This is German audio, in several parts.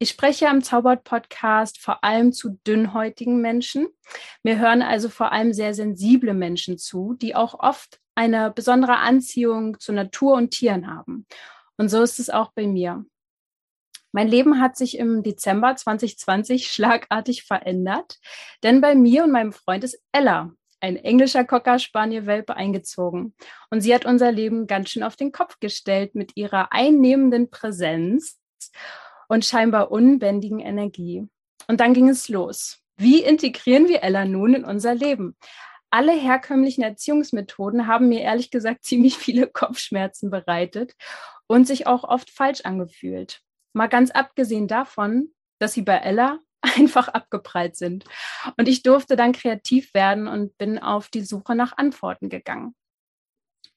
Ich spreche am Zaubert-Podcast vor allem zu dünnhäutigen Menschen. Mir hören also vor allem sehr sensible Menschen zu, die auch oft eine besondere Anziehung zu Natur und Tieren haben. Und so ist es auch bei mir. Mein Leben hat sich im Dezember 2020 schlagartig verändert, denn bei mir und meinem Freund ist Ella, ein englischer Cocker Spaniel Welpe eingezogen. Und sie hat unser Leben ganz schön auf den Kopf gestellt mit ihrer einnehmenden Präsenz und scheinbar unbändigen Energie. Und dann ging es los. Wie integrieren wir Ella nun in unser Leben? Alle herkömmlichen Erziehungsmethoden haben mir ehrlich gesagt ziemlich viele Kopfschmerzen bereitet und sich auch oft falsch angefühlt. Mal ganz abgesehen davon, dass sie bei Ella einfach abgeprallt sind. Und ich durfte dann kreativ werden und bin auf die Suche nach Antworten gegangen.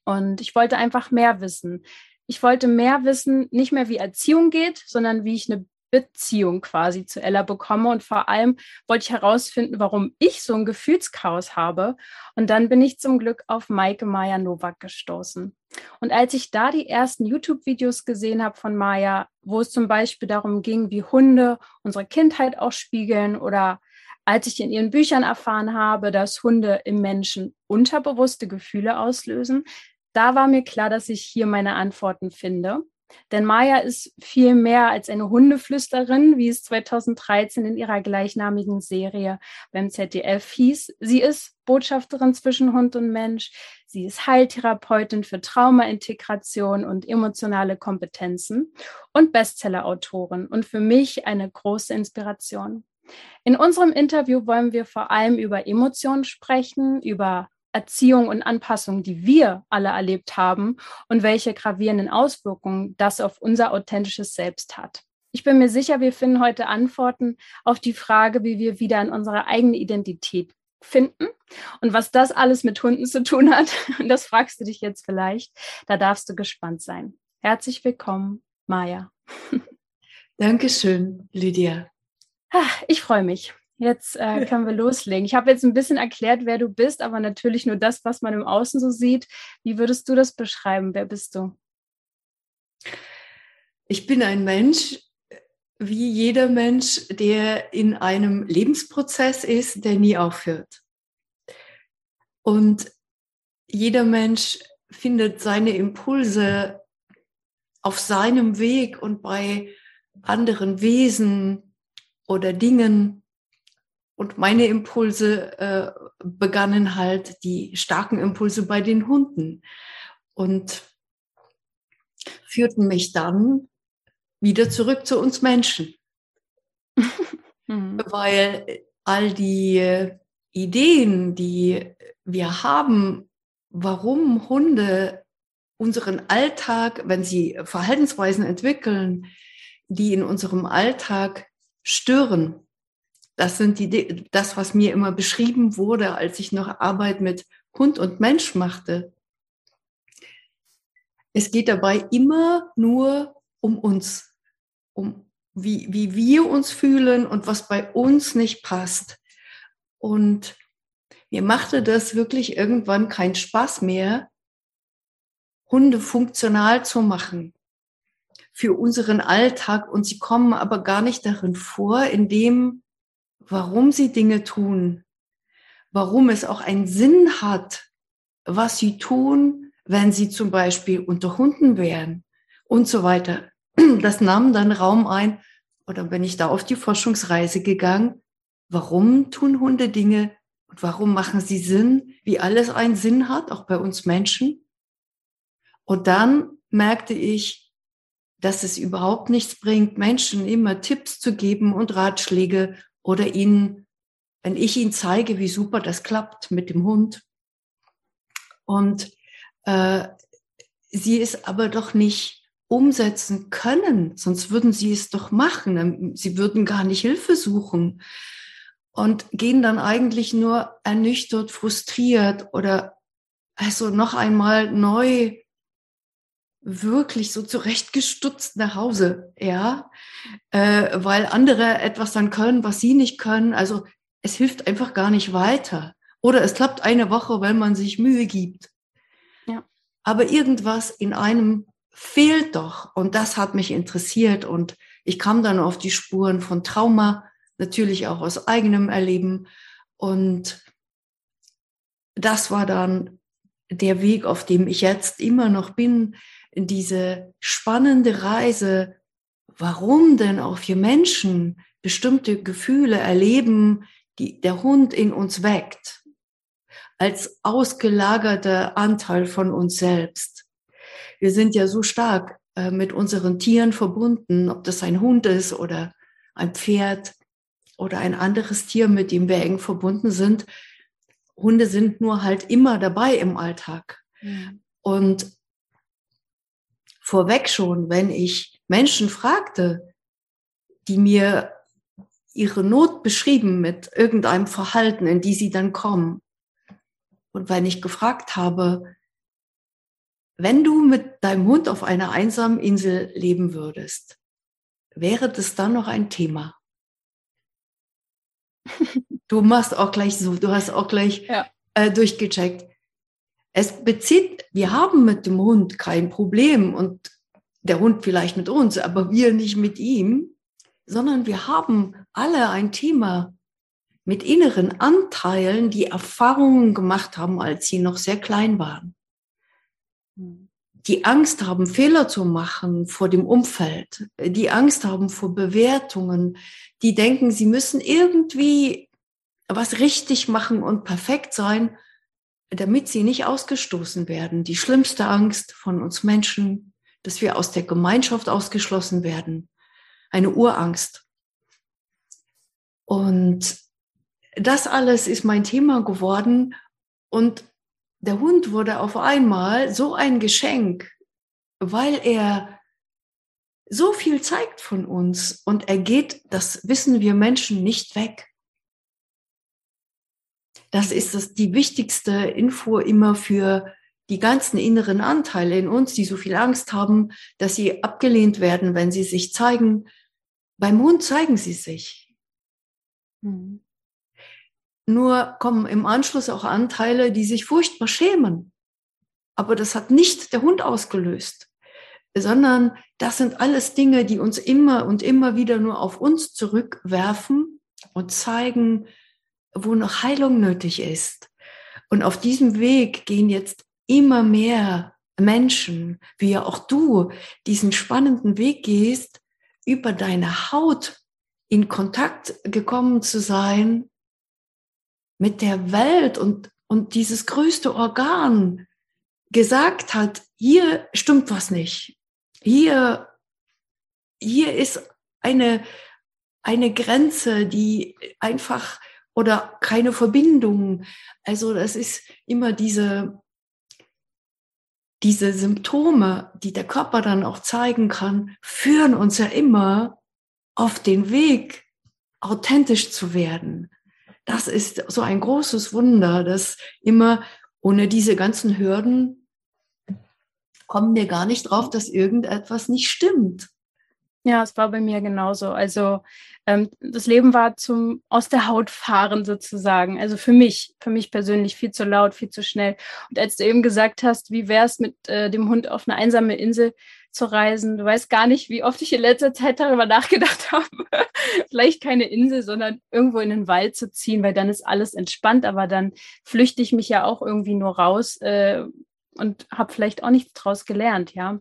Und ich wollte einfach mehr wissen ich wollte mehr wissen, nicht mehr wie Erziehung geht, sondern wie ich eine Beziehung quasi zu Ella bekomme. Und vor allem wollte ich herausfinden, warum ich so ein Gefühlschaos habe. Und dann bin ich zum Glück auf Maike Maya Nowak gestoßen. Und als ich da die ersten YouTube-Videos gesehen habe von Maya, wo es zum Beispiel darum ging, wie Hunde unsere Kindheit auch spiegeln oder als ich in ihren Büchern erfahren habe, dass Hunde im Menschen unterbewusste Gefühle auslösen, da war mir klar, dass ich hier meine Antworten finde. Denn Maya ist viel mehr als eine Hundeflüsterin, wie es 2013 in ihrer gleichnamigen Serie beim ZDF hieß. Sie ist Botschafterin zwischen Hund und Mensch. Sie ist Heiltherapeutin für Traumaintegration und emotionale Kompetenzen und Bestsellerautorin und für mich eine große Inspiration. In unserem Interview wollen wir vor allem über Emotionen sprechen, über Erziehung und Anpassung, die wir alle erlebt haben und welche gravierenden Auswirkungen das auf unser authentisches Selbst hat. Ich bin mir sicher, wir finden heute Antworten auf die Frage, wie wir wieder in unsere eigene Identität finden und was das alles mit Hunden zu tun hat. Und das fragst du dich jetzt vielleicht. Da darfst du gespannt sein. Herzlich willkommen, Maja. Dankeschön, Lydia. Ah, ich freue mich. Jetzt äh, können wir loslegen. Ich habe jetzt ein bisschen erklärt, wer du bist, aber natürlich nur das, was man im Außen so sieht. Wie würdest du das beschreiben? Wer bist du? Ich bin ein Mensch, wie jeder Mensch, der in einem Lebensprozess ist, der nie aufhört. Und jeder Mensch findet seine Impulse auf seinem Weg und bei anderen Wesen oder Dingen und meine Impulse äh, begannen halt die starken Impulse bei den Hunden und führten mich dann wieder zurück zu uns Menschen. mhm. Weil all die Ideen, die wir haben, warum Hunde unseren Alltag, wenn sie Verhaltensweisen entwickeln, die in unserem Alltag stören, das sind die, das, was mir immer beschrieben wurde, als ich noch Arbeit mit Hund und Mensch machte. Es geht dabei immer nur um uns, um wie, wie wir uns fühlen und was bei uns nicht passt. Und mir machte das wirklich irgendwann keinen Spaß mehr, Hunde funktional zu machen für unseren Alltag. Und sie kommen aber gar nicht darin vor, indem warum sie Dinge tun, warum es auch einen Sinn hat, was sie tun, wenn sie zum Beispiel unter Hunden wären und so weiter. Das nahm dann Raum ein. Oder bin ich da auf die Forschungsreise gegangen. Warum tun Hunde Dinge und warum machen sie Sinn, wie alles einen Sinn hat, auch bei uns Menschen? Und dann merkte ich, dass es überhaupt nichts bringt, Menschen immer Tipps zu geben und Ratschläge oder ihnen, wenn ich ihnen zeige, wie super das klappt mit dem Hund. Und äh, sie es aber doch nicht umsetzen können, sonst würden sie es doch machen. Sie würden gar nicht Hilfe suchen. und gehen dann eigentlich nur ernüchtert, frustriert oder also noch einmal neu wirklich so zurechtgestutzt nach Hause, ja, äh, weil andere etwas dann können, was sie nicht können. Also es hilft einfach gar nicht weiter. Oder es klappt eine Woche, weil man sich Mühe gibt. Ja. Aber irgendwas in einem fehlt doch. Und das hat mich interessiert. Und ich kam dann auf die Spuren von Trauma, natürlich auch aus eigenem Erleben. Und das war dann der Weg, auf dem ich jetzt immer noch bin, diese spannende Reise, warum denn auch wir Menschen bestimmte Gefühle erleben, die der Hund in uns weckt, als ausgelagerter Anteil von uns selbst. Wir sind ja so stark äh, mit unseren Tieren verbunden, ob das ein Hund ist oder ein Pferd oder ein anderes Tier, mit dem wir eng verbunden sind. Hunde sind nur halt immer dabei im Alltag. Mhm. Und vorweg schon, wenn ich Menschen fragte, die mir ihre Not beschrieben mit irgendeinem Verhalten, in die sie dann kommen. Und wenn ich gefragt habe, wenn du mit deinem Hund auf einer einsamen Insel leben würdest, wäre das dann noch ein Thema? du machst auch gleich so, du hast auch gleich ja. äh, durchgecheckt. Es bezieht, wir haben mit dem Hund kein Problem und der Hund vielleicht mit uns, aber wir nicht mit ihm, sondern wir haben alle ein Thema mit inneren Anteilen, die Erfahrungen gemacht haben, als sie noch sehr klein waren. Die Angst haben, Fehler zu machen vor dem Umfeld, die Angst haben vor Bewertungen, die denken, sie müssen irgendwie was richtig machen und perfekt sein, damit sie nicht ausgestoßen werden. Die schlimmste Angst von uns Menschen, dass wir aus der Gemeinschaft ausgeschlossen werden. Eine Urangst. Und das alles ist mein Thema geworden. Und der Hund wurde auf einmal so ein Geschenk, weil er so viel zeigt von uns und er geht, das wissen wir Menschen, nicht weg. Das ist das, die wichtigste Info immer für die ganzen inneren Anteile in uns, die so viel Angst haben, dass sie abgelehnt werden, wenn sie sich zeigen. Beim Hund zeigen sie sich. Mhm. Nur kommen im Anschluss auch Anteile, die sich furchtbar schämen. Aber das hat nicht der Hund ausgelöst, sondern das sind alles Dinge, die uns immer und immer wieder nur auf uns zurückwerfen und zeigen, wo noch Heilung nötig ist. Und auf diesem Weg gehen jetzt immer mehr Menschen, wie ja auch du, diesen spannenden Weg gehst, über deine Haut in Kontakt gekommen zu sein mit der Welt und, und dieses größte Organ gesagt hat, hier stimmt was nicht. Hier, hier ist eine, eine Grenze, die einfach oder keine Verbindung. Also das ist immer diese, diese Symptome, die der Körper dann auch zeigen kann, führen uns ja immer auf den Weg, authentisch zu werden. Das ist so ein großes Wunder, dass immer ohne diese ganzen Hürden kommen wir gar nicht drauf, dass irgendetwas nicht stimmt. Ja, es war bei mir genauso. Also ähm, das Leben war zum aus der Haut fahren sozusagen. Also für mich, für mich persönlich viel zu laut, viel zu schnell. Und als du eben gesagt hast, wie wäre es mit äh, dem Hund auf eine einsame Insel zu reisen, du weißt gar nicht, wie oft ich in letzter Zeit darüber nachgedacht habe, vielleicht keine Insel, sondern irgendwo in den Wald zu ziehen, weil dann ist alles entspannt, aber dann flüchte ich mich ja auch irgendwie nur raus äh, und habe vielleicht auch nichts draus gelernt, ja.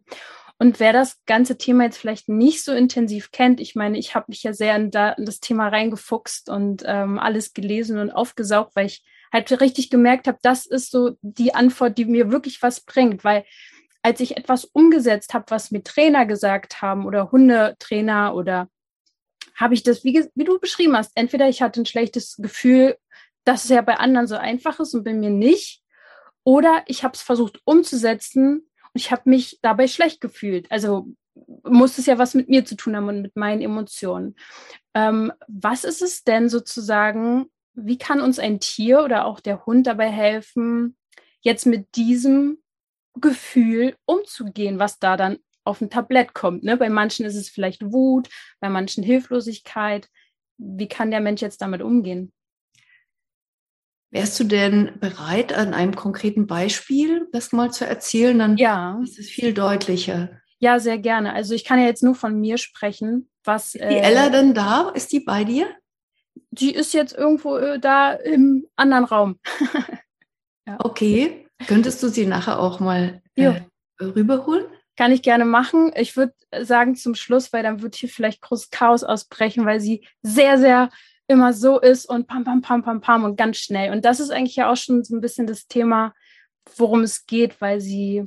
Und wer das ganze Thema jetzt vielleicht nicht so intensiv kennt, ich meine, ich habe mich ja sehr in, da, in, das Thema reingefuchst und ähm, alles gelesen und aufgesaugt, weil ich halt richtig gemerkt habe, das ist so die Antwort, die mir wirklich was bringt, weil als ich etwas umgesetzt habe, was mir Trainer gesagt haben oder Hundetrainer oder habe ich das, wie, wie du beschrieben hast, entweder ich hatte ein schlechtes Gefühl, dass es ja bei anderen so einfach ist und bei mir nicht, oder ich habe es versucht umzusetzen und ich habe mich dabei schlecht gefühlt. Also muss es ja was mit mir zu tun haben und mit meinen Emotionen. Ähm, was ist es denn sozusagen, wie kann uns ein Tier oder auch der Hund dabei helfen, jetzt mit diesem Gefühl umzugehen, was da dann auf ein Tablett kommt? Ne? Bei manchen ist es vielleicht Wut, bei manchen Hilflosigkeit. Wie kann der Mensch jetzt damit umgehen? Wärst du denn bereit, an einem konkreten Beispiel das mal zu erzählen? Dann ja. ist es viel deutlicher. Ja, sehr gerne. Also ich kann ja jetzt nur von mir sprechen, was. Ist die äh, Ella denn da? Ist die bei dir? Die ist jetzt irgendwo äh, da im anderen Raum. ja. Okay. Könntest du sie nachher auch mal äh, rüberholen? Kann ich gerne machen. Ich würde sagen zum Schluss, weil dann wird hier vielleicht großes Chaos ausbrechen, weil sie sehr, sehr immer so ist und pam, pam, pam, pam, pam und ganz schnell. Und das ist eigentlich ja auch schon so ein bisschen das Thema, worum es geht, weil sie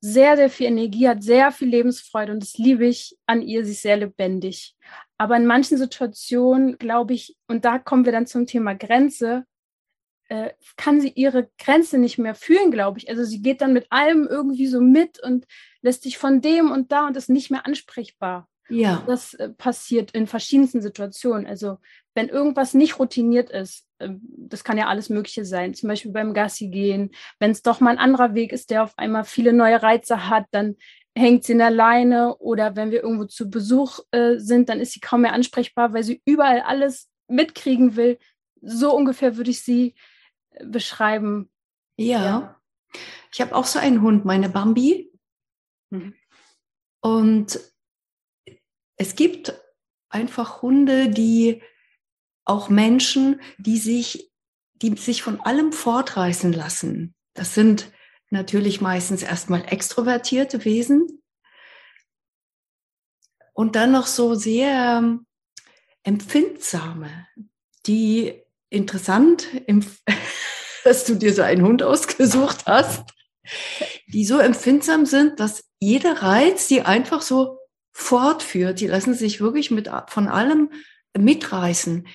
sehr, sehr viel Energie hat, sehr viel Lebensfreude und das liebe ich an ihr, sie ist sehr lebendig. Aber in manchen Situationen, glaube ich, und da kommen wir dann zum Thema Grenze, äh, kann sie ihre Grenze nicht mehr fühlen, glaube ich. Also sie geht dann mit allem irgendwie so mit und lässt sich von dem und da und ist nicht mehr ansprechbar. Ja. Das äh, passiert in verschiedensten Situationen. Also wenn irgendwas nicht routiniert ist, äh, das kann ja alles Mögliche sein, zum Beispiel beim Gassi gehen, wenn es doch mal ein anderer Weg ist, der auf einmal viele neue Reize hat, dann hängt sie in der Leine oder wenn wir irgendwo zu Besuch äh, sind, dann ist sie kaum mehr ansprechbar, weil sie überall alles mitkriegen will. So ungefähr würde ich sie äh, beschreiben. Ja. ja. Ich habe auch so einen Hund, meine Bambi. Mhm. Und es gibt einfach Hunde, die auch Menschen, die sich, die sich von allem fortreißen lassen. Das sind natürlich meistens erstmal extrovertierte Wesen und dann noch so sehr ähm, empfindsame, die interessant, dass du dir so einen Hund ausgesucht hast, die so empfindsam sind, dass jeder Reiz die einfach so fortführt. Die lassen sich wirklich mit, von allem mitreißen.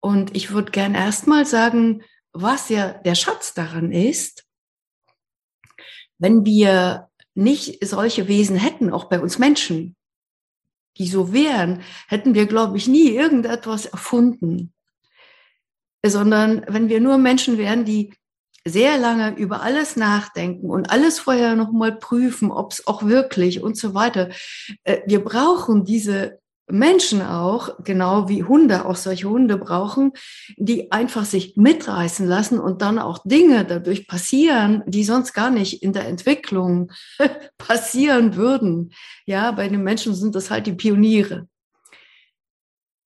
Und ich würde gern erstmal sagen, was ja der Schatz daran ist, wenn wir nicht solche Wesen hätten, auch bei uns Menschen, die so wären, hätten wir, glaube ich, nie irgendetwas erfunden. Sondern wenn wir nur Menschen wären, die sehr lange über alles nachdenken und alles vorher nochmal prüfen, ob es auch wirklich und so weiter. Äh, wir brauchen diese Menschen auch, genau wie Hunde auch solche Hunde brauchen, die einfach sich mitreißen lassen und dann auch Dinge dadurch passieren, die sonst gar nicht in der Entwicklung passieren würden. Ja, bei den Menschen sind das halt die Pioniere.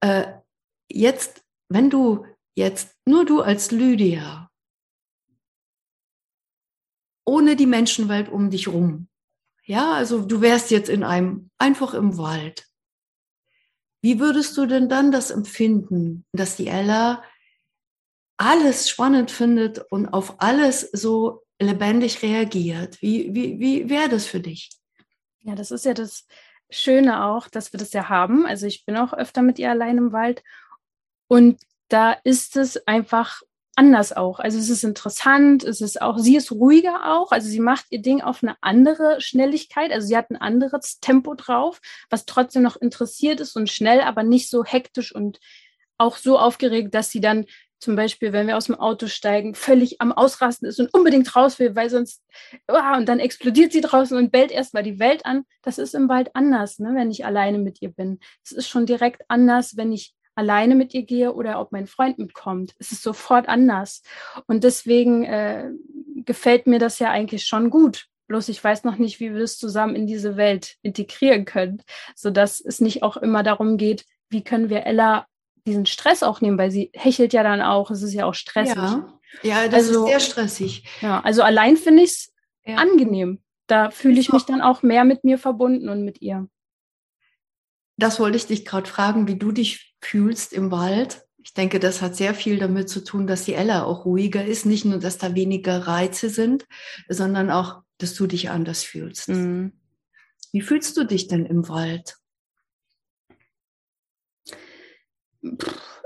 Äh, jetzt, wenn du jetzt nur du als Lydia ohne die Menschenwelt um dich rum. Ja, also du wärst jetzt in einem, einfach im Wald. Wie würdest du denn dann das empfinden, dass die Ella alles spannend findet und auf alles so lebendig reagiert? Wie, wie, wie wäre das für dich? Ja, das ist ja das Schöne auch, dass wir das ja haben. Also ich bin auch öfter mit ihr allein im Wald und da ist es einfach anders auch. Also es ist interessant, es ist auch, sie ist ruhiger auch, also sie macht ihr Ding auf eine andere Schnelligkeit, also sie hat ein anderes Tempo drauf, was trotzdem noch interessiert ist und schnell, aber nicht so hektisch und auch so aufgeregt, dass sie dann zum Beispiel, wenn wir aus dem Auto steigen, völlig am Ausrasten ist und unbedingt raus will, weil sonst, oh, und dann explodiert sie draußen und bellt erst mal die Welt an. Das ist im Wald anders, ne, wenn ich alleine mit ihr bin. Es ist schon direkt anders, wenn ich alleine mit ihr gehe oder ob mein Freund mitkommt. Es ist sofort anders. Und deswegen äh, gefällt mir das ja eigentlich schon gut. Bloß ich weiß noch nicht, wie wir es zusammen in diese Welt integrieren können, sodass es nicht auch immer darum geht, wie können wir Ella diesen Stress auch nehmen, weil sie hechelt ja dann auch, es ist ja auch stressig. Ja, ja das also, ist sehr stressig. Ja, also allein finde ich es ja. angenehm. Da fühle ich mich dann auch mehr mit mir verbunden und mit ihr. Das wollte ich dich gerade fragen, wie du dich fühlst im Wald. Ich denke, das hat sehr viel damit zu tun, dass die Ella auch ruhiger ist. Nicht nur, dass da weniger Reize sind, sondern auch, dass du dich anders fühlst. Mhm. Wie fühlst du dich denn im Wald?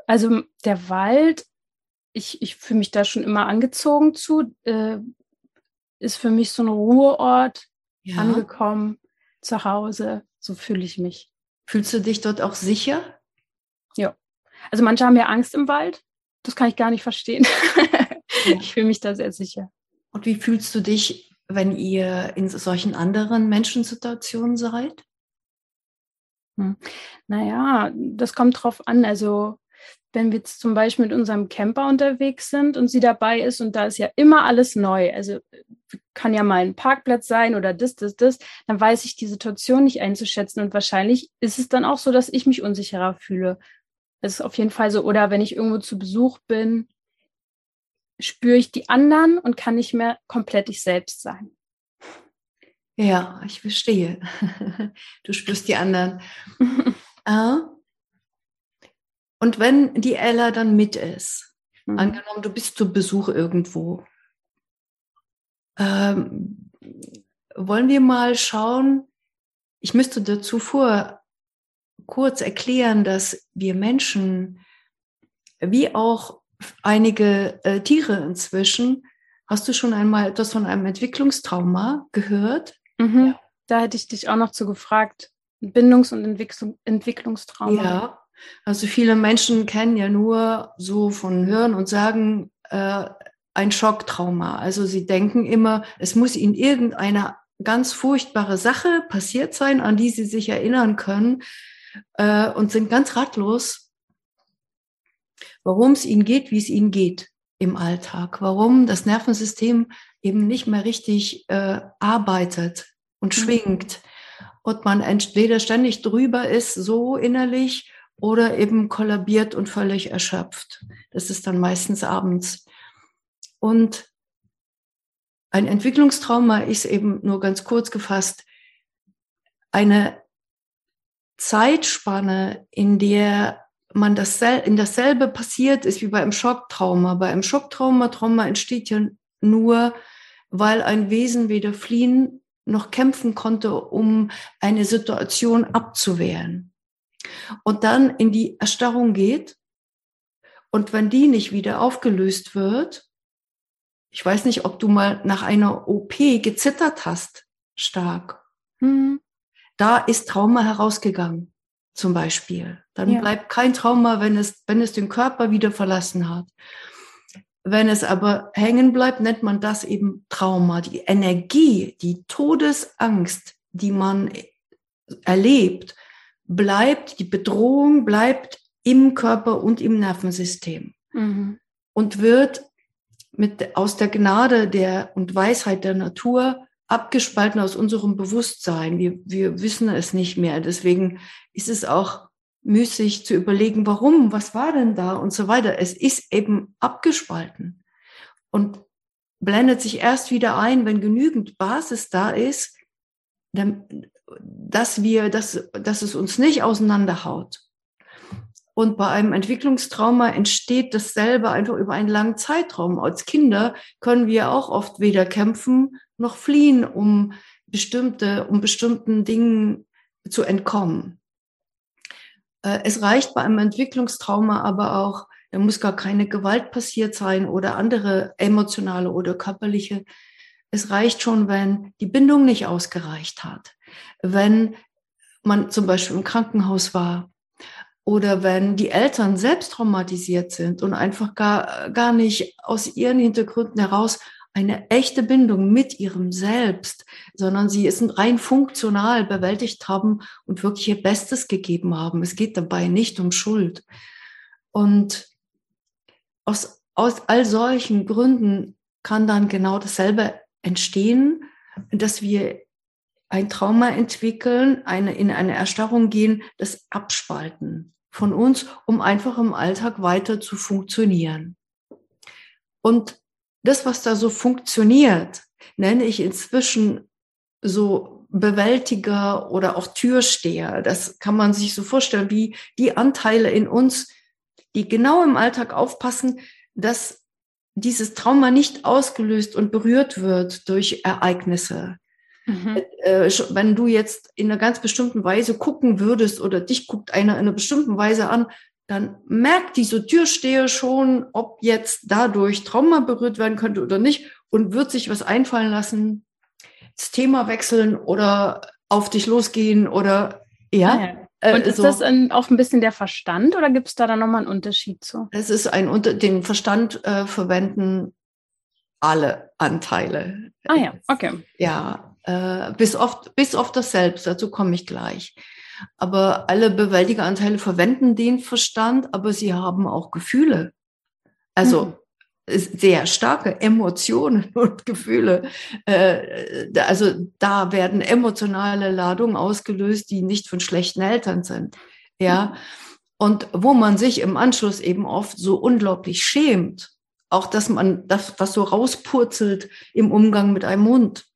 Also der Wald, ich, ich fühle mich da schon immer angezogen zu, äh, ist für mich so ein Ruheort ja. angekommen zu Hause. So fühle ich mich. Fühlst du dich dort auch sicher? Ja. Also manche haben ja Angst im Wald. Das kann ich gar nicht verstehen. Ich fühle mich da sehr sicher. Und wie fühlst du dich, wenn ihr in solchen anderen Menschensituationen seid? Hm. Naja, das kommt drauf an. Also wenn wir jetzt zum Beispiel mit unserem Camper unterwegs sind und sie dabei ist und da ist ja immer alles neu, also kann ja mal ein Parkplatz sein oder das, das, das, dann weiß ich die Situation nicht einzuschätzen und wahrscheinlich ist es dann auch so, dass ich mich unsicherer fühle. Das ist auf jeden Fall so. Oder wenn ich irgendwo zu Besuch bin, spüre ich die anderen und kann nicht mehr komplett ich selbst sein. Ja, ich verstehe. Du spürst die anderen. ah. Und wenn die Ella dann mit ist, mhm. angenommen, du bist zu Besuch irgendwo, ähm, wollen wir mal schauen, ich müsste dazu vor kurz erklären, dass wir Menschen, wie auch einige äh, Tiere inzwischen, hast du schon einmal etwas von einem Entwicklungstrauma gehört? Mhm. Ja. Da hätte ich dich auch noch zu gefragt. Bindungs- und Entwicklung, Entwicklungstrauma. Ja, also viele Menschen kennen ja nur so von Hören und Sagen äh, ein Schocktrauma. Also sie denken immer, es muss ihnen irgendeine ganz furchtbare Sache passiert sein, an die sie sich erinnern können äh, und sind ganz ratlos, warum es ihnen geht, wie es ihnen geht im Alltag, warum das Nervensystem eben nicht mehr richtig äh, arbeitet und mhm. schwingt und man entweder ständig drüber ist, so innerlich, oder eben kollabiert und völlig erschöpft. Das ist dann meistens abends. Und ein Entwicklungstrauma ist eben nur ganz kurz gefasst eine Zeitspanne, in der man das in dasselbe passiert ist wie bei einem Schocktrauma. Bei einem Schocktrauma, Trauma entsteht ja nur, weil ein Wesen weder fliehen noch kämpfen konnte, um eine Situation abzuwehren und dann in die Erstarrung geht. Und wenn die nicht wieder aufgelöst wird, ich weiß nicht, ob du mal nach einer OP gezittert hast, stark. Mhm. Da ist Trauma herausgegangen, zum Beispiel. Dann ja. bleibt kein Trauma, wenn es, wenn es den Körper wieder verlassen hat. Wenn es aber hängen bleibt, nennt man das eben Trauma. Die Energie, die Todesangst, die man erlebt, bleibt, die Bedrohung bleibt im Körper und im Nervensystem mhm. und wird mit, aus der Gnade der und Weisheit der Natur abgespalten aus unserem Bewusstsein. Wir, wir wissen es nicht mehr. Deswegen ist es auch müßig zu überlegen, warum, was war denn da und so weiter. Es ist eben abgespalten und blendet sich erst wieder ein, wenn genügend Basis da ist, dass wir, dass, dass es uns nicht auseinanderhaut. Und bei einem Entwicklungstrauma entsteht dasselbe einfach über einen langen Zeitraum. Als Kinder können wir auch oft weder kämpfen noch fliehen, um bestimmte, um bestimmten Dingen zu entkommen. Äh, es reicht bei einem Entwicklungstrauma aber auch, da muss gar keine Gewalt passiert sein oder andere emotionale oder körperliche. Es reicht schon, wenn die Bindung nicht ausgereicht hat wenn man zum Beispiel im Krankenhaus war oder wenn die Eltern selbst traumatisiert sind und einfach gar, gar nicht aus ihren Hintergründen heraus eine echte Bindung mit ihrem Selbst, sondern sie es rein funktional bewältigt haben und wirklich ihr Bestes gegeben haben. Es geht dabei nicht um Schuld. Und aus, aus all solchen Gründen kann dann genau dasselbe entstehen, dass wir ein Trauma entwickeln, eine, in eine Erstarrung gehen, das Abspalten von uns, um einfach im Alltag weiter zu funktionieren. Und das, was da so funktioniert, nenne ich inzwischen so Bewältiger oder auch Türsteher. Das kann man sich so vorstellen, wie die Anteile in uns, die genau im Alltag aufpassen, dass dieses Trauma nicht ausgelöst und berührt wird durch Ereignisse, Mhm. Äh, wenn du jetzt in einer ganz bestimmten Weise gucken würdest oder dich guckt einer in einer bestimmten Weise an, dann merkt diese Türsteher schon, ob jetzt dadurch Trauma berührt werden könnte oder nicht und wird sich was einfallen lassen, das Thema wechseln oder auf dich losgehen oder ja. Ja. Äh, Und ist so. das ein, auch ein bisschen der Verstand oder gibt es da dann nochmal einen Unterschied zu? Es ist ein unter den Verstand äh, verwenden alle Anteile. Ah ja, okay. Ja, äh, bis oft bis auf das Selbst. Dazu komme ich gleich. Aber alle Bewältigeranteile verwenden den Verstand, aber sie haben auch Gefühle. Also mhm sehr starke Emotionen und Gefühle. Äh, also da werden emotionale Ladungen ausgelöst, die nicht von schlechten Eltern sind. Ja. Und wo man sich im Anschluss eben oft so unglaublich schämt, auch dass man das, was so rauspurzelt im Umgang mit einem Hund.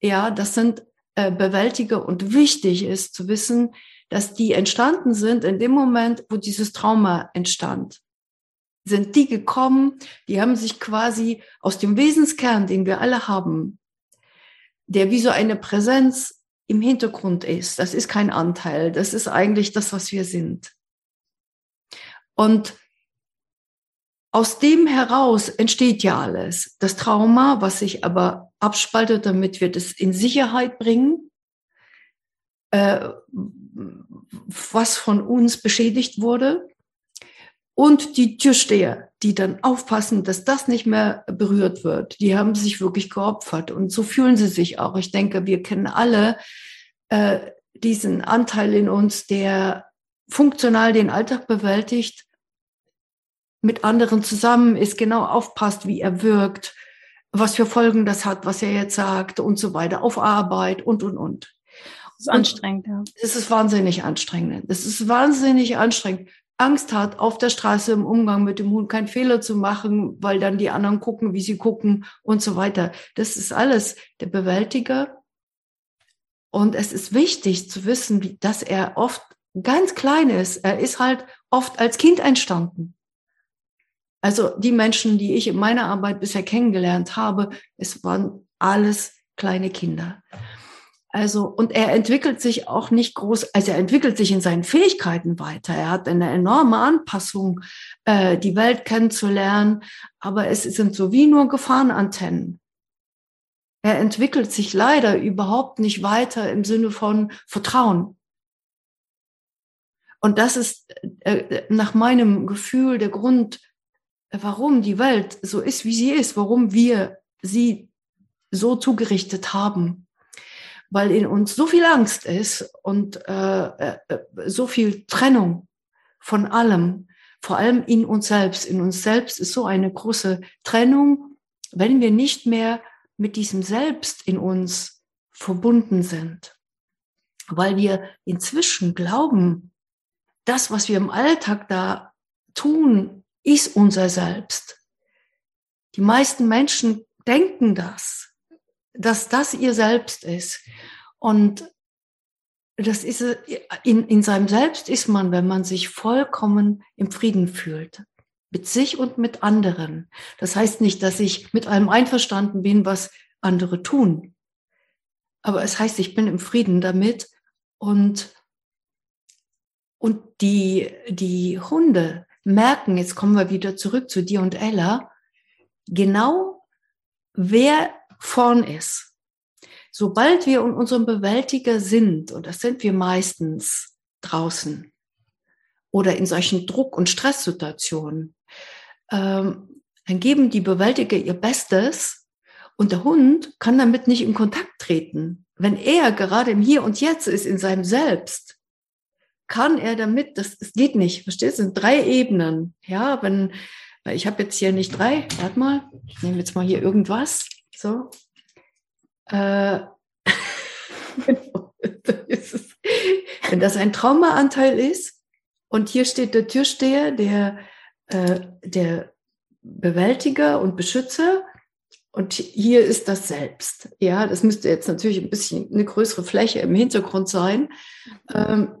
Ja, das sind äh, Bewältiger und wichtig ist zu wissen, dass die entstanden sind in dem Moment, wo dieses Trauma entstand sind die gekommen, die haben sich quasi aus dem Wesenskern, den wir alle haben, der wie so eine Präsenz im Hintergrund ist. Das ist kein Anteil, das ist eigentlich das, was wir sind. Und aus dem heraus entsteht ja alles. Das Trauma, was sich aber abspaltet, damit wir das in Sicherheit bringen, äh, was von uns beschädigt wurde, und die Türsteher, die dann aufpassen, dass das nicht mehr berührt wird, die haben sich wirklich geopfert. Und so fühlen sie sich auch. Ich denke, wir kennen alle äh, diesen Anteil in uns, der funktional den Alltag bewältigt, mit anderen zusammen ist, genau aufpasst, wie er wirkt, was für Folgen das hat, was er jetzt sagt und so weiter, auf Arbeit und, und, und. Das ist anstrengend, ja. Es ist wahnsinnig anstrengend. Es ist wahnsinnig anstrengend. Angst hat, auf der Straße im Umgang mit dem Hund keinen Fehler zu machen, weil dann die anderen gucken, wie sie gucken und so weiter. Das ist alles der Bewältiger. Und es ist wichtig zu wissen, dass er oft ganz klein ist. Er ist halt oft als Kind entstanden. Also die Menschen, die ich in meiner Arbeit bisher kennengelernt habe, es waren alles kleine Kinder. Also, und er entwickelt sich auch nicht groß, also er entwickelt sich in seinen Fähigkeiten weiter. Er hat eine enorme Anpassung, äh, die Welt kennenzulernen, aber es sind so wie nur Gefahrenantennen. Er entwickelt sich leider überhaupt nicht weiter im Sinne von Vertrauen. Und das ist äh, nach meinem Gefühl der Grund, warum die Welt so ist, wie sie ist, warum wir sie so zugerichtet haben weil in uns so viel Angst ist und äh, äh, so viel Trennung von allem, vor allem in uns selbst. In uns selbst ist so eine große Trennung, wenn wir nicht mehr mit diesem Selbst in uns verbunden sind, weil wir inzwischen glauben, das, was wir im Alltag da tun, ist unser Selbst. Die meisten Menschen denken das dass das ihr Selbst ist. Und das ist in, in seinem Selbst ist man, wenn man sich vollkommen im Frieden fühlt. Mit sich und mit anderen. Das heißt nicht, dass ich mit allem einverstanden bin, was andere tun. Aber es heißt, ich bin im Frieden damit und, und die, die Hunde merken, jetzt kommen wir wieder zurück zu dir und Ella, genau wer vorn ist. Sobald wir in unserem Bewältiger sind, und das sind wir meistens draußen oder in solchen Druck- und Stresssituationen, ähm, dann geben die Bewältiger ihr Bestes und der Hund kann damit nicht in Kontakt treten. Wenn er gerade im Hier und Jetzt ist, in seinem Selbst, kann er damit, das, das geht nicht, verstehst du, sind drei Ebenen. Ja, wenn, ich habe jetzt hier nicht drei, warte mal, ich nehme jetzt mal hier irgendwas. So. Äh, wenn das ein Traumaanteil ist und hier steht der Türsteher, der, äh, der Bewältiger und Beschützer und hier ist das Selbst. Ja, das müsste jetzt natürlich ein bisschen eine größere Fläche im Hintergrund sein. Ähm,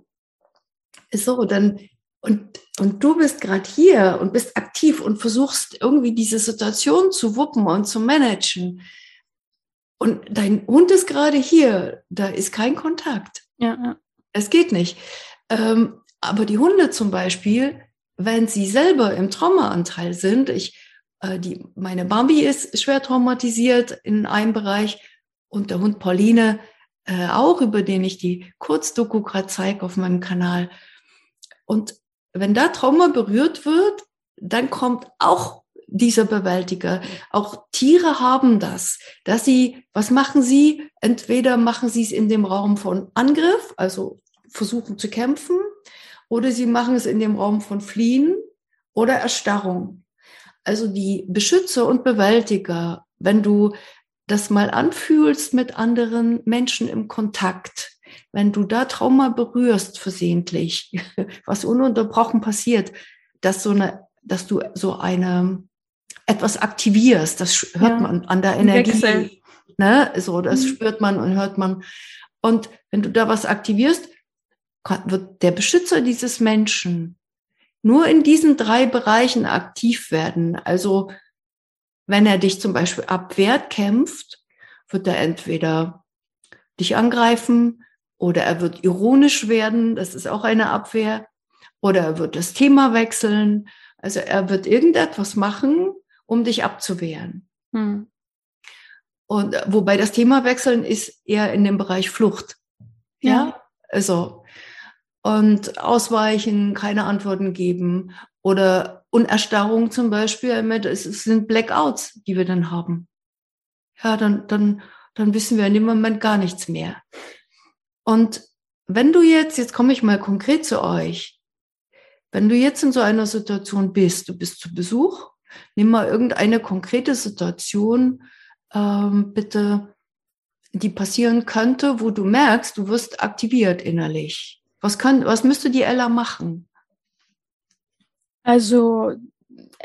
so, dann und, und du bist gerade hier und bist aktiv und versuchst irgendwie diese Situation zu wuppen und zu managen. Und dein Hund ist gerade hier, da ist kein Kontakt. Ja, ja. Es geht nicht. Ähm, aber die Hunde zum Beispiel, wenn sie selber im Traumaanteil sind, ich, äh, die, meine Bambi ist schwer traumatisiert in einem Bereich und der Hund Pauline äh, auch, über den ich die Kurzdoku gerade zeige auf meinem Kanal. Und wenn da Trauma berührt wird, dann kommt auch dieser Bewältiger. Auch Tiere haben das, dass sie, was machen sie? Entweder machen sie es in dem Raum von Angriff, also versuchen zu kämpfen, oder sie machen es in dem Raum von Fliehen oder Erstarrung. Also die Beschützer und Bewältiger, wenn du das mal anfühlst mit anderen Menschen im Kontakt, wenn du da Trauma berührst versehentlich, was ununterbrochen passiert, dass so eine, dass du so eine etwas aktivierst, das hört ja. man an der Energie. Ne? So, das mhm. spürt man und hört man. Und wenn du da was aktivierst, wird der Beschützer dieses Menschen nur in diesen drei Bereichen aktiv werden. Also wenn er dich zum Beispiel abwehrt, kämpft, wird er entweder dich angreifen oder er wird ironisch werden, das ist auch eine Abwehr, oder er wird das Thema wechseln. Also er wird irgendetwas machen, um dich abzuwehren. Hm. Und äh, wobei das Thema wechseln ist eher in dem Bereich Flucht. Ja, ja? also und ausweichen, keine Antworten geben oder Unerstarrung zum Beispiel, es sind Blackouts, die wir dann haben. Ja, dann, dann, dann wissen wir in dem Moment gar nichts mehr. Und wenn du jetzt, jetzt komme ich mal konkret zu euch, wenn du jetzt in so einer Situation bist, du bist zu Besuch, nimm mal irgendeine konkrete Situation, ähm, bitte, die passieren könnte, wo du merkst, du wirst aktiviert innerlich. Was, kann, was müsste die Ella machen? Also,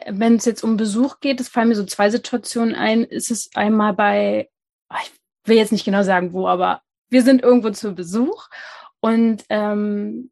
wenn es jetzt um Besuch geht, es fallen mir so zwei Situationen ein. Ist es einmal bei, ah, ich will jetzt nicht genau sagen, wo, aber wir sind irgendwo zu Besuch und ähm,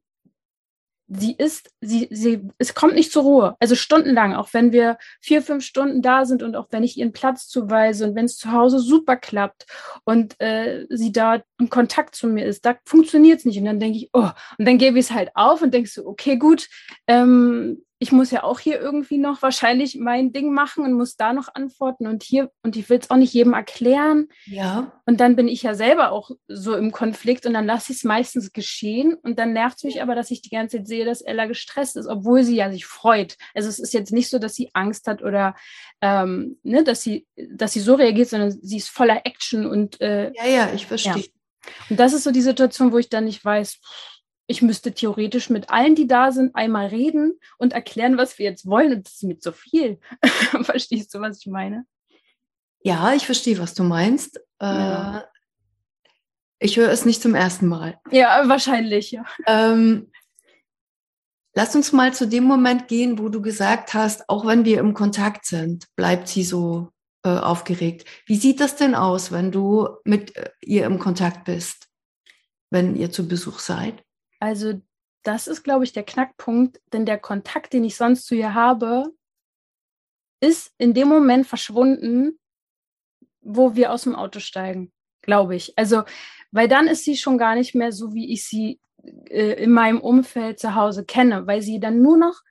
sie ist, sie, sie, es kommt nicht zur Ruhe. Also stundenlang, auch wenn wir vier, fünf Stunden da sind und auch wenn ich ihren Platz zuweise und wenn es zu Hause super klappt und äh, sie da in Kontakt zu mir ist, da funktioniert es nicht. Und dann denke ich, oh, und dann gebe ich es halt auf und denke so, okay, gut, ähm, ich muss ja auch hier irgendwie noch wahrscheinlich mein Ding machen und muss da noch antworten und hier, und ich will es auch nicht jedem erklären. Ja. Und dann bin ich ja selber auch so im Konflikt und dann lasse ich es meistens geschehen. Und dann nervt es mich aber, dass ich die ganze Zeit sehe, dass Ella gestresst ist, obwohl sie ja sich freut. Also es ist jetzt nicht so, dass sie Angst hat oder ähm, ne, dass sie, dass sie so reagiert, sondern sie ist voller Action und äh, ja, ja, ich verstehe. Ja. Und das ist so die Situation, wo ich dann nicht weiß, pff, ich müsste theoretisch mit allen, die da sind, einmal reden und erklären, was wir jetzt wollen. Und das ist mir zu viel. Verstehst du, was ich meine? Ja, ich verstehe, was du meinst. Äh, ja. Äh, ich höre es nicht zum ersten Mal. Ja, wahrscheinlich, ja. Ähm, lass uns mal zu dem Moment gehen, wo du gesagt hast, auch wenn wir im Kontakt sind, bleibt sie so äh, aufgeregt. Wie sieht das denn aus, wenn du mit äh, ihr im Kontakt bist, wenn ihr zu Besuch seid? Also das ist, glaube ich, der Knackpunkt, denn der Kontakt, den ich sonst zu ihr habe, ist in dem Moment verschwunden, wo wir aus dem Auto steigen, glaube ich. Also, weil dann ist sie schon gar nicht mehr so, wie ich sie äh, in meinem Umfeld zu Hause kenne, weil sie dann nur noch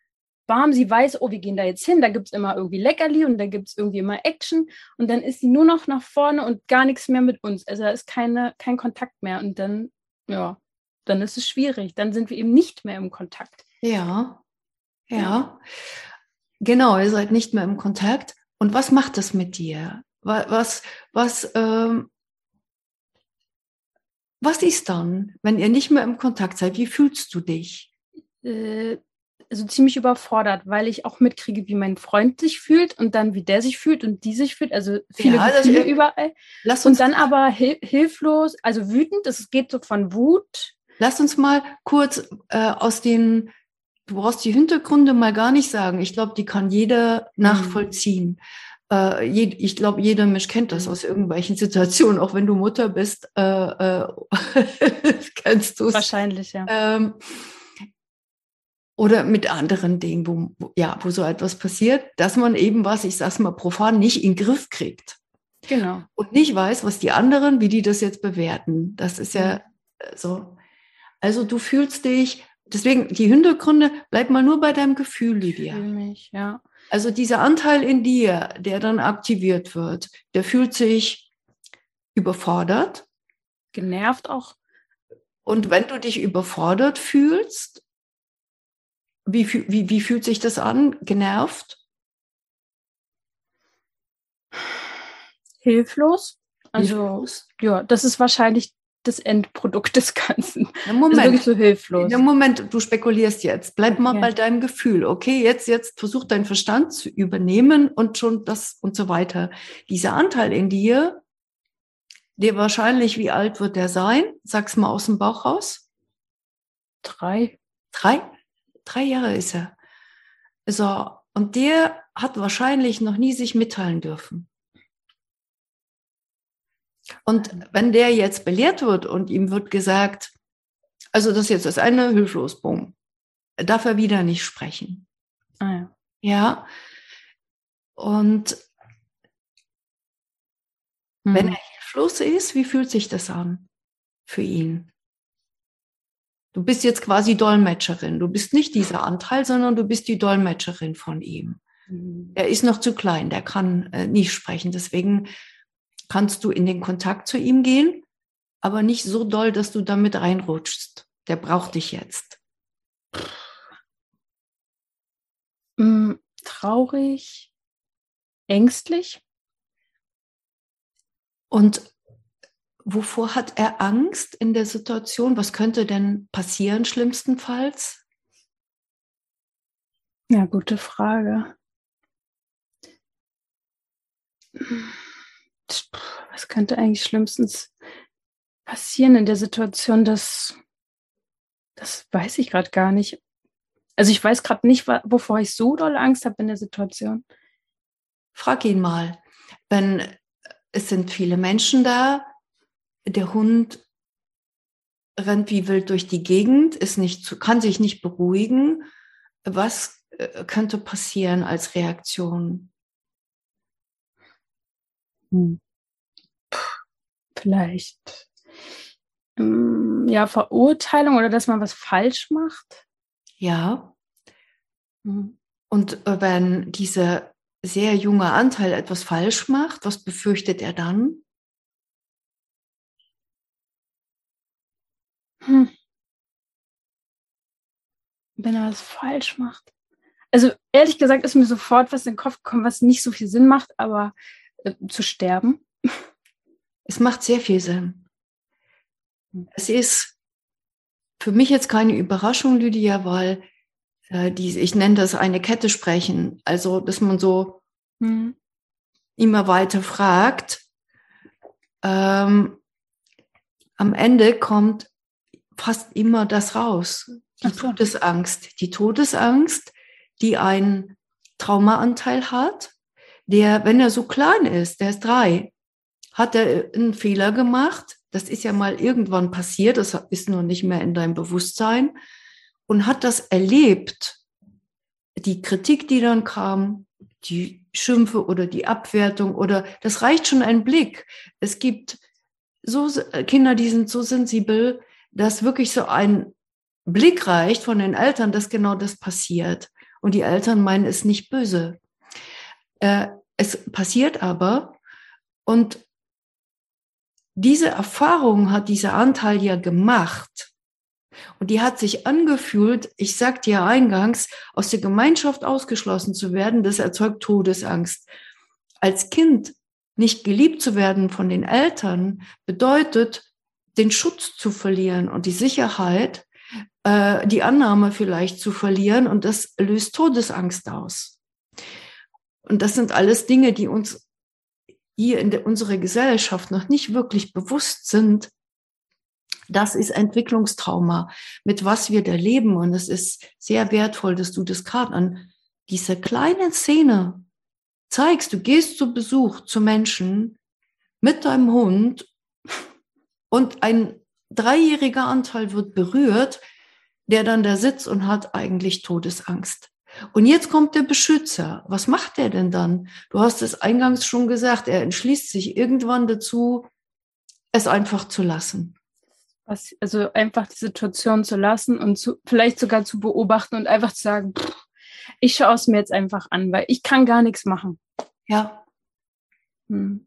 warm, sie weiß, oh, wir gehen da jetzt hin, da gibt es immer irgendwie Leckerli und da gibt es irgendwie immer Action und dann ist sie nur noch nach vorne und gar nichts mehr mit uns. Also da ist keine, kein Kontakt mehr und dann, ja, dann ist es schwierig. Dann sind wir eben nicht mehr im Kontakt. Ja, ja. Genau, ihr seid nicht mehr im Kontakt. Und was macht das mit dir? Was, was, ähm, was ist dann, wenn ihr nicht mehr im Kontakt seid? Wie fühlst du dich? Äh, also ziemlich überfordert, weil ich auch mitkriege, wie mein Freund sich fühlt und dann wie der sich fühlt und die sich fühlt. Also viele ja, Gefühle überall. Lass uns und dann aber hil hilflos, also wütend. Es geht so von Wut Lass uns mal kurz äh, aus den, du brauchst die Hintergründe mal gar nicht sagen. Ich glaube, die kann jeder mhm. nachvollziehen. Äh, je, ich glaube, jeder Mensch kennt das mhm. aus irgendwelchen Situationen, auch wenn du Mutter bist, äh, äh, kennst du es. Wahrscheinlich, ja. Ähm, oder mit anderen Dingen, wo, wo, ja, wo so etwas passiert, dass man eben was, ich sag's mal profan, nicht in den Griff kriegt. Genau. Und nicht weiß, was die anderen, wie die das jetzt bewerten. Das ist ja mhm. so. Also du fühlst dich, deswegen die Hintergründe, bleib mal nur bei deinem Gefühl, Lydia. Ich mich, ja. Also dieser Anteil in dir, der dann aktiviert wird, der fühlt sich überfordert, Genervt auch. Und wenn du dich überfordert fühlst, wie, wie, wie fühlt sich das an? Genervt? Hilflos. Also, Hilflos. ja, das ist wahrscheinlich das Endprodukt des Ganzen. Na, Moment. Das ist so hilflos. Na, Moment, du spekulierst jetzt. Bleib mal okay. bei deinem Gefühl. Okay, jetzt, jetzt versuch deinen Verstand zu übernehmen und schon das und so weiter. Dieser Anteil in dir, der wahrscheinlich, wie alt wird der sein? Sag's mal aus dem Bauch raus. Drei. Drei? Drei Jahre ist er. So, und der hat wahrscheinlich noch nie sich mitteilen dürfen. Und wenn der jetzt belehrt wird und ihm wird gesagt, also das jetzt ist eine hilflos, bumm, darf er wieder nicht sprechen. Ah, ja. ja. Und mhm. wenn er hilflos ist, wie fühlt sich das an für ihn? Du bist jetzt quasi Dolmetscherin. Du bist nicht dieser Anteil, sondern du bist die Dolmetscherin von ihm. Mhm. Er ist noch zu klein, der kann äh, nicht sprechen. Deswegen kannst du in den Kontakt zu ihm gehen, aber nicht so doll, dass du damit reinrutschst. Der braucht dich jetzt. Mm, traurig, ängstlich. Und wovor hat er Angst in der Situation? Was könnte denn passieren, schlimmstenfalls? Ja, gute Frage was könnte eigentlich schlimmstens passieren in der Situation, dass das weiß ich gerade gar nicht. Also ich weiß gerade nicht, wovor ich so doll Angst habe in der Situation. Frag ihn mal. Wenn es sind viele Menschen da, der Hund rennt wie wild durch die Gegend, ist nicht kann sich nicht beruhigen. Was äh, könnte passieren als Reaktion? Hm. Vielleicht ähm, ja Verurteilung oder dass man was falsch macht. Ja. Hm. Und äh, wenn dieser sehr junge Anteil etwas falsch macht, was befürchtet er dann? Hm. Wenn er was falsch macht. Also ehrlich gesagt ist mir sofort was in den Kopf gekommen, was nicht so viel Sinn macht, aber äh, zu sterben. Es macht sehr viel Sinn. Es ist für mich jetzt keine Überraschung, Lydia, weil äh, die, ich nenne das eine Kette sprechen. Also, dass man so hm. immer weiter fragt. Ähm, am Ende kommt fast immer das raus. Die so. Todesangst. Die Todesangst, die einen Traumaanteil hat, der, wenn er so klein ist, der ist drei, hat er einen Fehler gemacht. Das ist ja mal irgendwann passiert, das ist nur nicht mehr in deinem Bewusstsein und hat das erlebt. Die Kritik, die dann kam, die Schimpfe oder die Abwertung oder das reicht schon ein Blick. Es gibt so Kinder, die sind so sensibel, dass wirklich so ein Blick reicht von den Eltern, dass genau das passiert. Und die Eltern meinen es nicht böse. Äh, es passiert aber und diese Erfahrung hat dieser Anteil ja gemacht. Und die hat sich angefühlt, ich sagte ja eingangs, aus der Gemeinschaft ausgeschlossen zu werden, das erzeugt Todesangst. Als Kind nicht geliebt zu werden von den Eltern bedeutet, den Schutz zu verlieren und die Sicherheit, äh, die Annahme vielleicht zu verlieren und das löst Todesangst aus. Und das sind alles Dinge, die uns hier in unserer Gesellschaft noch nicht wirklich bewusst sind, das ist Entwicklungstrauma, mit was wir da leben. Und es ist sehr wertvoll, dass du das gerade an dieser kleinen Szene zeigst. Du gehst zu Besuch zu Menschen mit deinem Hund und ein dreijähriger Anteil wird berührt, der dann da sitzt und hat eigentlich Todesangst. Und jetzt kommt der Beschützer. Was macht der denn dann? Du hast es eingangs schon gesagt, er entschließt sich irgendwann dazu, es einfach zu lassen. Was, also einfach die Situation zu lassen und zu, vielleicht sogar zu beobachten und einfach zu sagen, pff, ich schaue es mir jetzt einfach an, weil ich kann gar nichts machen. Ja. Hm.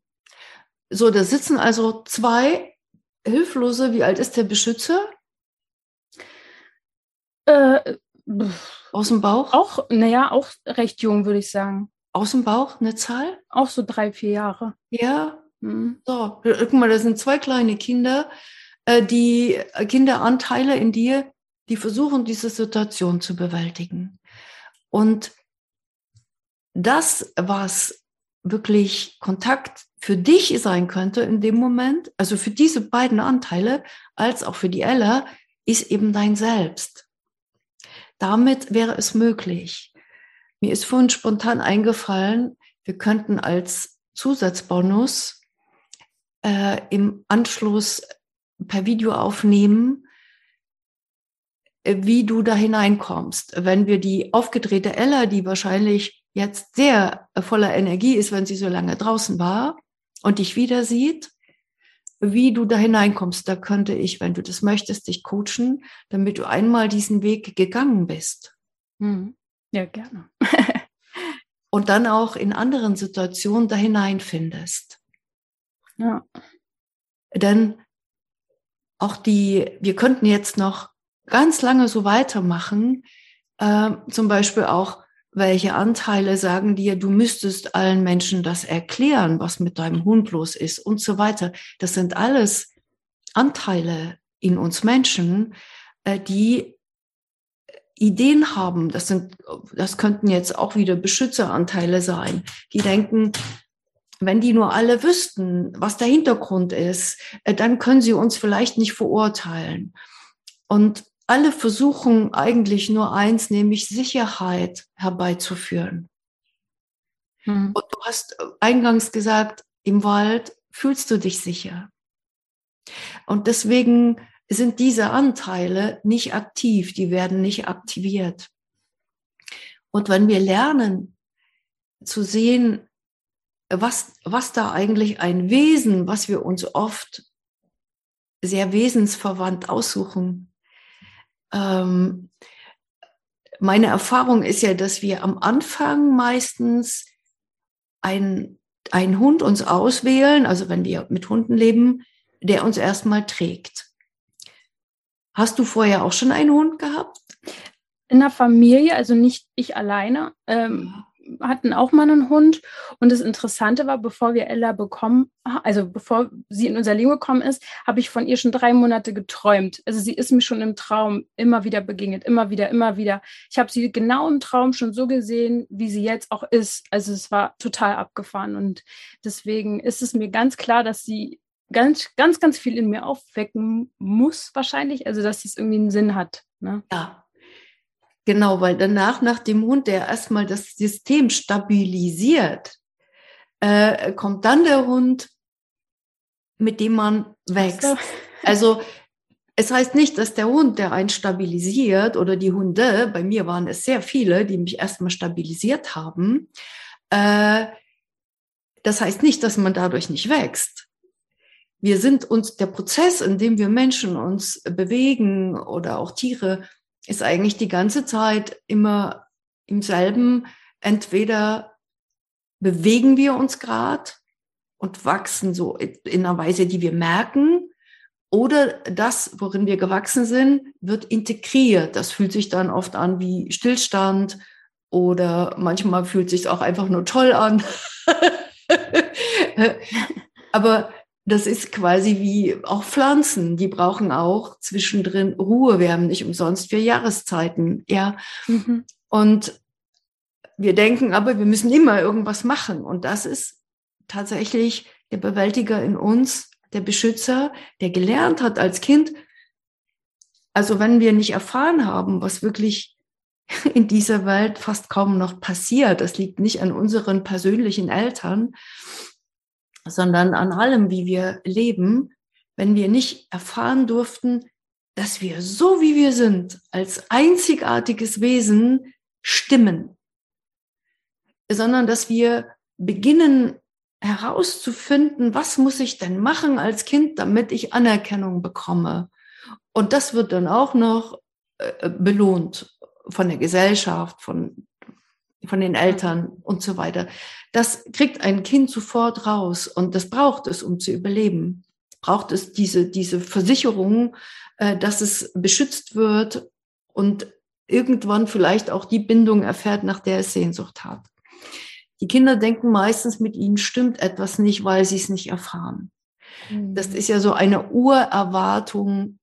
So, da sitzen also zwei hilflose, wie alt ist der Beschützer? Äh, Aus dem Bauch? auch, naja, auch recht jung, würde ich sagen. Aus dem Bauch eine Zahl? Auch so drei, vier Jahre. Ja. Hm. So, guck mal, das sind zwei kleine Kinder, äh, die äh, Kinderanteile in dir, die versuchen, diese Situation zu bewältigen. Und das, was wirklich Kontakt für dich sein könnte in dem Moment, also für diese beiden Anteile, als auch für die Ella, ist eben dein Selbst. Damit wäre es möglich. Mir ist vorhin spontan eingefallen, wir könnten als Zusatzbonus äh, im Anschluss per Video aufnehmen, äh, wie du da hineinkommst. Wenn wir die aufgedrehte Ella, die wahrscheinlich jetzt sehr voller Energie ist, wenn sie so lange draußen war und dich wieder sieht, wie du da hineinkommst, da könnte ich, wenn du das möchtest, dich coachen, damit du einmal diesen Weg gegangen bist. Hm. Ja, gerne. und dann auch in anderen Situationen da hineinfindest. Ja. Denn auch die, wir könnten jetzt noch ganz lange so weitermachen, äh, zum Beispiel auch, welche Anteile sagen dir, du müsstest allen Menschen das erklären, was mit deinem Hund los ist und so weiter. Das sind alles Anteile in uns Menschen, äh, die Ideen haben. Das sind, das könnten jetzt auch wieder Beschützeranteile sein, die denken, wenn die nur alle wüssten, was der Hintergrund ist, äh, dann können sie uns vielleicht nicht verurteilen. Und alle versuchen eigentlich nur eins, nämlich Sicherheit herbeizuführen. Hm. Und du hast eingangs gesagt, im Wald fühlst du dich sicher. Und deswegen sind diese Anteile nicht aktiv, die werden nicht aktiviert. Und wenn wir lernen zu sehen, was, was da eigentlich ein Wesen, was wir uns oft sehr wesensverwandt aussuchen, ähm, meine Erfahrung ist ja, dass wir am Anfang meistens ein, einen Hund uns auswählen, also wenn wir mit Hunden leben, der uns erstmal trägt. Hast du vorher auch schon einen Hund gehabt? In der Familie, also nicht ich alleine. Ähm, hatten auch mal einen Hund. Und das Interessante war, bevor wir Ella bekommen, also bevor sie in unser Leben gekommen ist, habe ich von ihr schon drei Monate geträumt. Also sie ist mir schon im Traum immer wieder begegnet, immer wieder, immer wieder. Ich habe sie genau im Traum schon so gesehen, wie sie jetzt auch ist. Also es war total abgefahren. Und deswegen ist es mir ganz klar, dass sie ganz, ganz, ganz viel in mir aufwecken muss, wahrscheinlich. Also dass es irgendwie einen Sinn hat. Ne? Ja, Genau, weil danach, nach dem Hund, der erstmal das System stabilisiert, äh, kommt dann der Hund, mit dem man wächst. So. Also es heißt nicht, dass der Hund, der einen stabilisiert oder die Hunde, bei mir waren es sehr viele, die mich erstmal stabilisiert haben, äh, das heißt nicht, dass man dadurch nicht wächst. Wir sind uns, der Prozess, in dem wir Menschen uns bewegen oder auch Tiere, ist eigentlich die ganze Zeit immer im selben, entweder bewegen wir uns gerade und wachsen so in einer Weise, die wir merken, oder das, worin wir gewachsen sind, wird integriert. Das fühlt sich dann oft an wie Stillstand oder manchmal fühlt sich auch einfach nur toll an. Aber das ist quasi wie auch Pflanzen, die brauchen auch zwischendrin Ruhe. Wir haben nicht umsonst vier Jahreszeiten, ja. Mhm. Und wir denken aber, wir müssen immer irgendwas machen. Und das ist tatsächlich der Bewältiger in uns, der Beschützer, der gelernt hat als Kind. Also wenn wir nicht erfahren haben, was wirklich in dieser Welt fast kaum noch passiert, das liegt nicht an unseren persönlichen Eltern, sondern an allem, wie wir leben, wenn wir nicht erfahren durften, dass wir so wie wir sind, als einzigartiges Wesen stimmen, sondern dass wir beginnen herauszufinden, was muss ich denn machen als Kind, damit ich Anerkennung bekomme. Und das wird dann auch noch äh, belohnt von der Gesellschaft, von von den Eltern und so weiter. Das kriegt ein Kind sofort raus und das braucht es, um zu überleben. braucht es diese, diese Versicherung, äh, dass es beschützt wird und irgendwann vielleicht auch die Bindung erfährt, nach der es Sehnsucht hat. Die Kinder denken meistens, mit ihnen stimmt etwas nicht, weil sie es nicht erfahren. Das mhm. ist ja so eine Urerwartung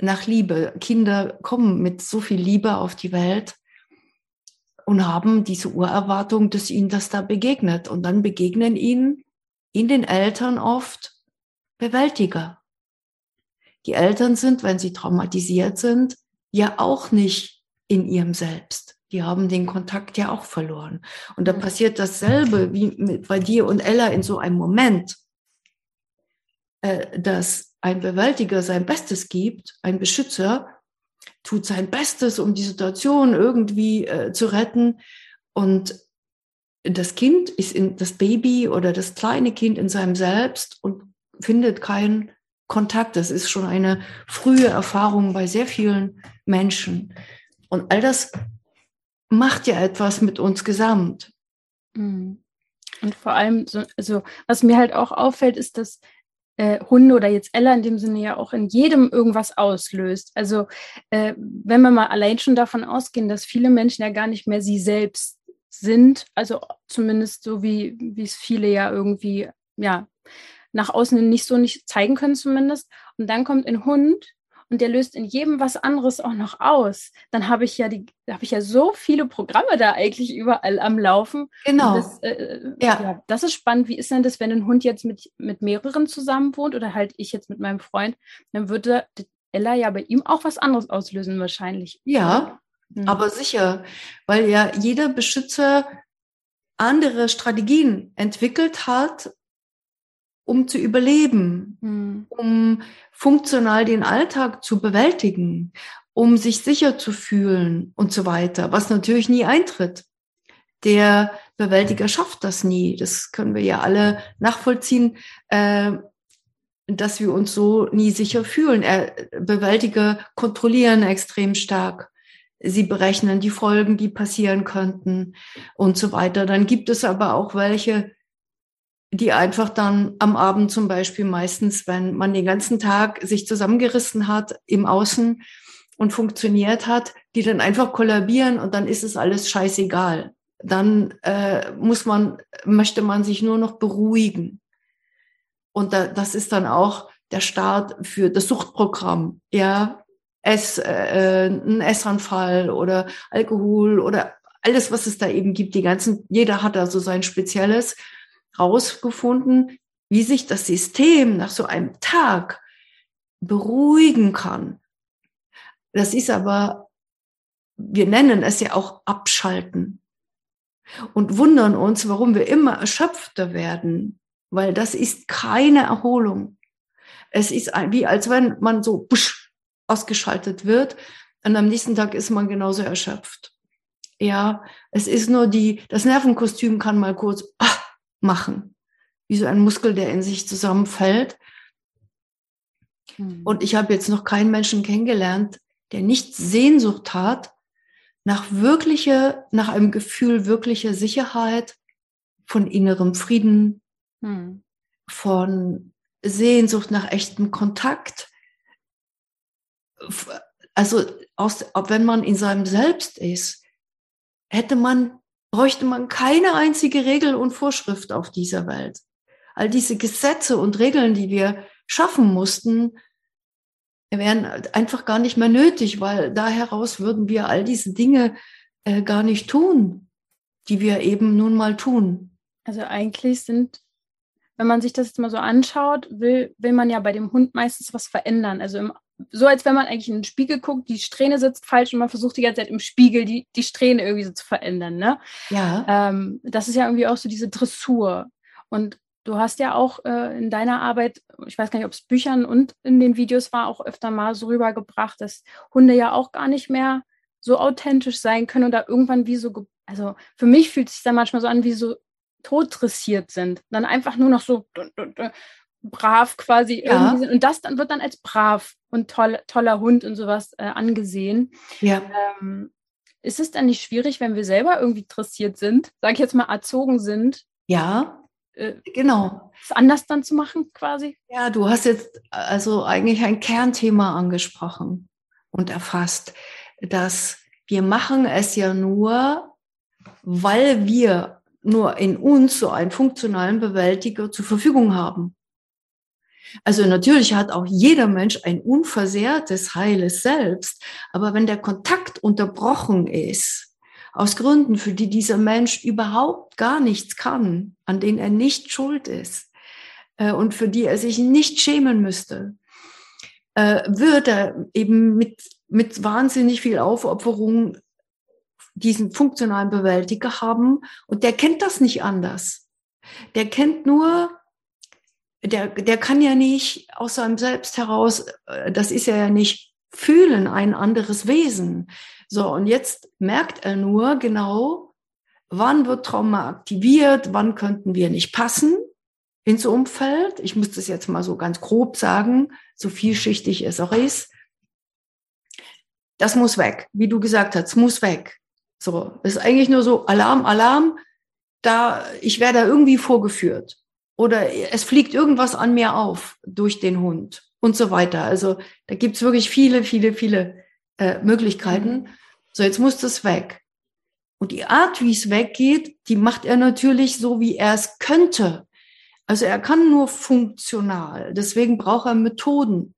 nach Liebe. Kinder kommen mit so viel Liebe auf die Welt und haben diese Urerwartung, dass ihnen das da begegnet. Und dann begegnen ihnen in den Eltern oft Bewältiger. Die Eltern sind, wenn sie traumatisiert sind, ja auch nicht in ihrem Selbst. Die haben den Kontakt ja auch verloren. Und da passiert dasselbe wie bei dir und Ella in so einem Moment, äh, dass ein Bewältiger sein Bestes gibt, ein Beschützer, tut sein Bestes, um die Situation irgendwie äh, zu retten. Und das Kind ist in das Baby oder das kleine Kind in seinem Selbst und findet keinen Kontakt. Das ist schon eine frühe Erfahrung bei sehr vielen Menschen. Und all das macht ja etwas mit uns gesamt. Mhm. Und vor allem, so, also was mir halt auch auffällt, ist, dass äh, Hunde oder jetzt Ella in dem Sinne ja auch in jedem irgendwas auslöst. Also äh, wenn wir mal allein schon davon ausgehen, dass viele Menschen ja gar nicht mehr sie selbst sind, also zumindest so wie, es viele ja irgendwie, ja, nach außen nicht so nicht zeigen können zumindest. Und dann kommt ein Hund und der löst in jedem was anderes auch noch aus, dann habe ich ja die, habe ich ja so viele Programme da eigentlich überall am Laufen. Genau. Das, äh, äh, ja. ja. das ist spannend. Wie ist denn das, wenn ein Hund jetzt mit, mit mehreren zusammen wohnt oder halt ich jetzt mit meinem Freund, dann würde Ella ja bei ihm auch was anderes auslösen wahrscheinlich. Ja, mhm. aber sicher, weil ja jeder Beschützer andere Strategien entwickelt hat, um zu überleben, mhm. um funktional den Alltag zu bewältigen, um sich sicher zu fühlen und so weiter, was natürlich nie eintritt. Der Bewältiger schafft das nie. Das können wir ja alle nachvollziehen, äh, dass wir uns so nie sicher fühlen. Er, Bewältiger kontrollieren extrem stark. Sie berechnen die Folgen, die passieren könnten und so weiter. Dann gibt es aber auch welche, die einfach dann am Abend zum Beispiel meistens, wenn man den ganzen Tag sich zusammengerissen hat im Außen und funktioniert hat, die dann einfach kollabieren und dann ist es alles scheißegal. Dann äh, muss man, möchte man sich nur noch beruhigen. Und da, das ist dann auch der Start für das Suchtprogramm. Ja, Ess, äh, ein Essanfall oder Alkohol oder alles, was es da eben gibt. Die ganzen, jeder hat da so sein Spezielles rausgefunden, wie sich das System nach so einem Tag beruhigen kann. Das ist aber, wir nennen es ja auch Abschalten und wundern uns, warum wir immer erschöpfter werden, weil das ist keine Erholung. Es ist wie, als wenn man so busch, ausgeschaltet wird und am nächsten Tag ist man genauso erschöpft. Ja, es ist nur die, das Nervenkostüm kann mal kurz ah, machen. Wie so ein Muskel, der in sich zusammenfällt. Mhm. Und ich habe jetzt noch keinen Menschen kennengelernt, der nicht Sehnsucht hat nach wirklicher, nach einem Gefühl wirklicher Sicherheit, von innerem Frieden, mhm. von Sehnsucht nach echtem Kontakt. Also aus, wenn man in seinem Selbst ist, hätte man bräuchte man keine einzige Regel und Vorschrift auf dieser Welt. All diese Gesetze und Regeln, die wir schaffen mussten, wären einfach gar nicht mehr nötig, weil da heraus würden wir all diese Dinge äh, gar nicht tun, die wir eben nun mal tun. Also eigentlich sind, wenn man sich das jetzt mal so anschaut, will, will man ja bei dem Hund meistens was verändern. Also im so, als wenn man eigentlich in den Spiegel guckt, die Strähne sitzt falsch und man versucht die ganze Zeit im Spiegel die, die Strähne irgendwie so zu verändern. Ne? Ja. Ähm, das ist ja irgendwie auch so diese Dressur. Und du hast ja auch äh, in deiner Arbeit, ich weiß gar nicht, ob es Büchern und in den Videos war, auch öfter mal so rübergebracht, dass Hunde ja auch gar nicht mehr so authentisch sein können und da irgendwann wie so, also für mich fühlt es sich dann manchmal so an, wie so totdressiert sind. Dann einfach nur noch so brav quasi ja. irgendwie sind. Und das dann wird dann als brav und toll, toller Hund und sowas äh, angesehen. Ja. Ähm, ist es dann nicht schwierig, wenn wir selber irgendwie interessiert sind, sage ich jetzt mal erzogen sind? Ja, äh, genau. es anders dann zu machen quasi? Ja, du hast jetzt also eigentlich ein Kernthema angesprochen und erfasst, dass wir machen es ja nur, weil wir nur in uns so einen funktionalen Bewältiger zur Verfügung haben. Also natürlich hat auch jeder Mensch ein unversehrtes, heiles Selbst, aber wenn der Kontakt unterbrochen ist, aus Gründen, für die dieser Mensch überhaupt gar nichts kann, an denen er nicht schuld ist äh, und für die er sich nicht schämen müsste, äh, wird er eben mit, mit wahnsinnig viel Aufopferung diesen funktionalen Bewältiger haben und der kennt das nicht anders. Der kennt nur, der, der kann ja nicht aus seinem Selbst heraus, äh, das ist ja nicht fühlen, ein anderes Wesen. So, und jetzt merkt er nur genau, wann wird Trauma aktiviert, wann könnten wir nicht passen ins Umfeld. Ich muss das jetzt mal so ganz grob sagen, so vielschichtig es auch ist. Das muss weg, wie du gesagt hast, muss weg. So, ist eigentlich nur so Alarm, Alarm. Da, ich werde da irgendwie vorgeführt oder es fliegt irgendwas an mir auf durch den Hund und so weiter. Also da gibt's wirklich viele, viele, viele äh, Möglichkeiten. Mhm. So, jetzt muss das weg. Und die Art, wie es weggeht, die macht er natürlich so, wie er es könnte. Also er kann nur funktional. Deswegen braucht er Methoden.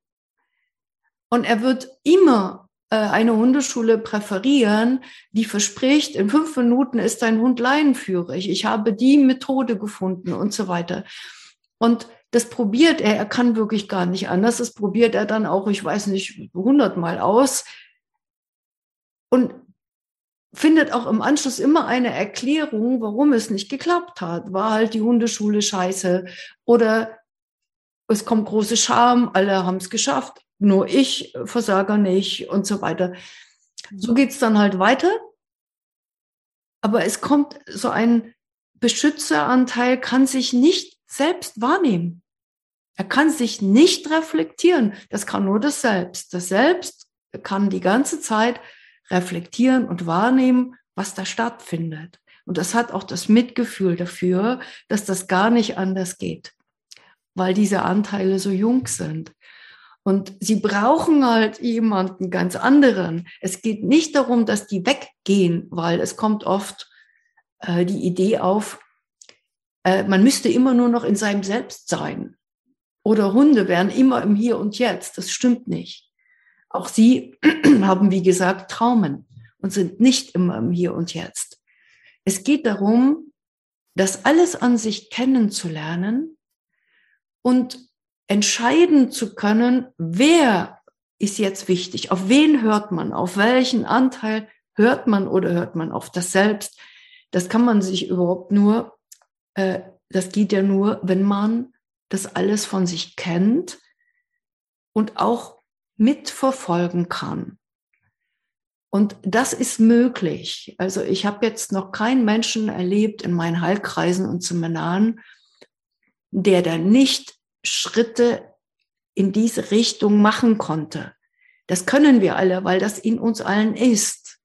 Und er wird immer eine Hundeschule präferieren, die verspricht, in fünf Minuten ist dein Hund leinenführig. Ich habe die Methode gefunden und so weiter. Und das probiert er, er kann wirklich gar nicht anders. Das probiert er dann auch, ich weiß nicht, hundertmal aus. Und findet auch im Anschluss immer eine Erklärung, warum es nicht geklappt hat. War halt die Hundeschule scheiße oder es kommt große Scham, alle haben es geschafft nur ich Versager nicht und so weiter. So geht's dann halt weiter. Aber es kommt so ein Beschützeranteil, kann sich nicht selbst wahrnehmen. Er kann sich nicht reflektieren. Das kann nur das Selbst. Das Selbst kann die ganze Zeit reflektieren und wahrnehmen, was da stattfindet. Und das hat auch das Mitgefühl dafür, dass das gar nicht anders geht, weil diese Anteile so jung sind. Und sie brauchen halt jemanden ganz anderen. Es geht nicht darum, dass die weggehen, weil es kommt oft äh, die Idee auf, äh, man müsste immer nur noch in seinem Selbst sein. Oder Hunde wären immer im Hier und Jetzt. Das stimmt nicht. Auch sie haben, wie gesagt, Traumen und sind nicht immer im Hier und Jetzt. Es geht darum, das alles an sich kennenzulernen und entscheiden zu können, wer ist jetzt wichtig, auf wen hört man, auf welchen Anteil hört man oder hört man auf das Selbst. Das kann man sich überhaupt nur, äh, das geht ja nur, wenn man das alles von sich kennt und auch mitverfolgen kann. Und das ist möglich. Also ich habe jetzt noch keinen Menschen erlebt in meinen Heilkreisen und Seminaren, der da nicht Schritte in diese Richtung machen konnte. Das können wir alle, weil das in uns allen ist.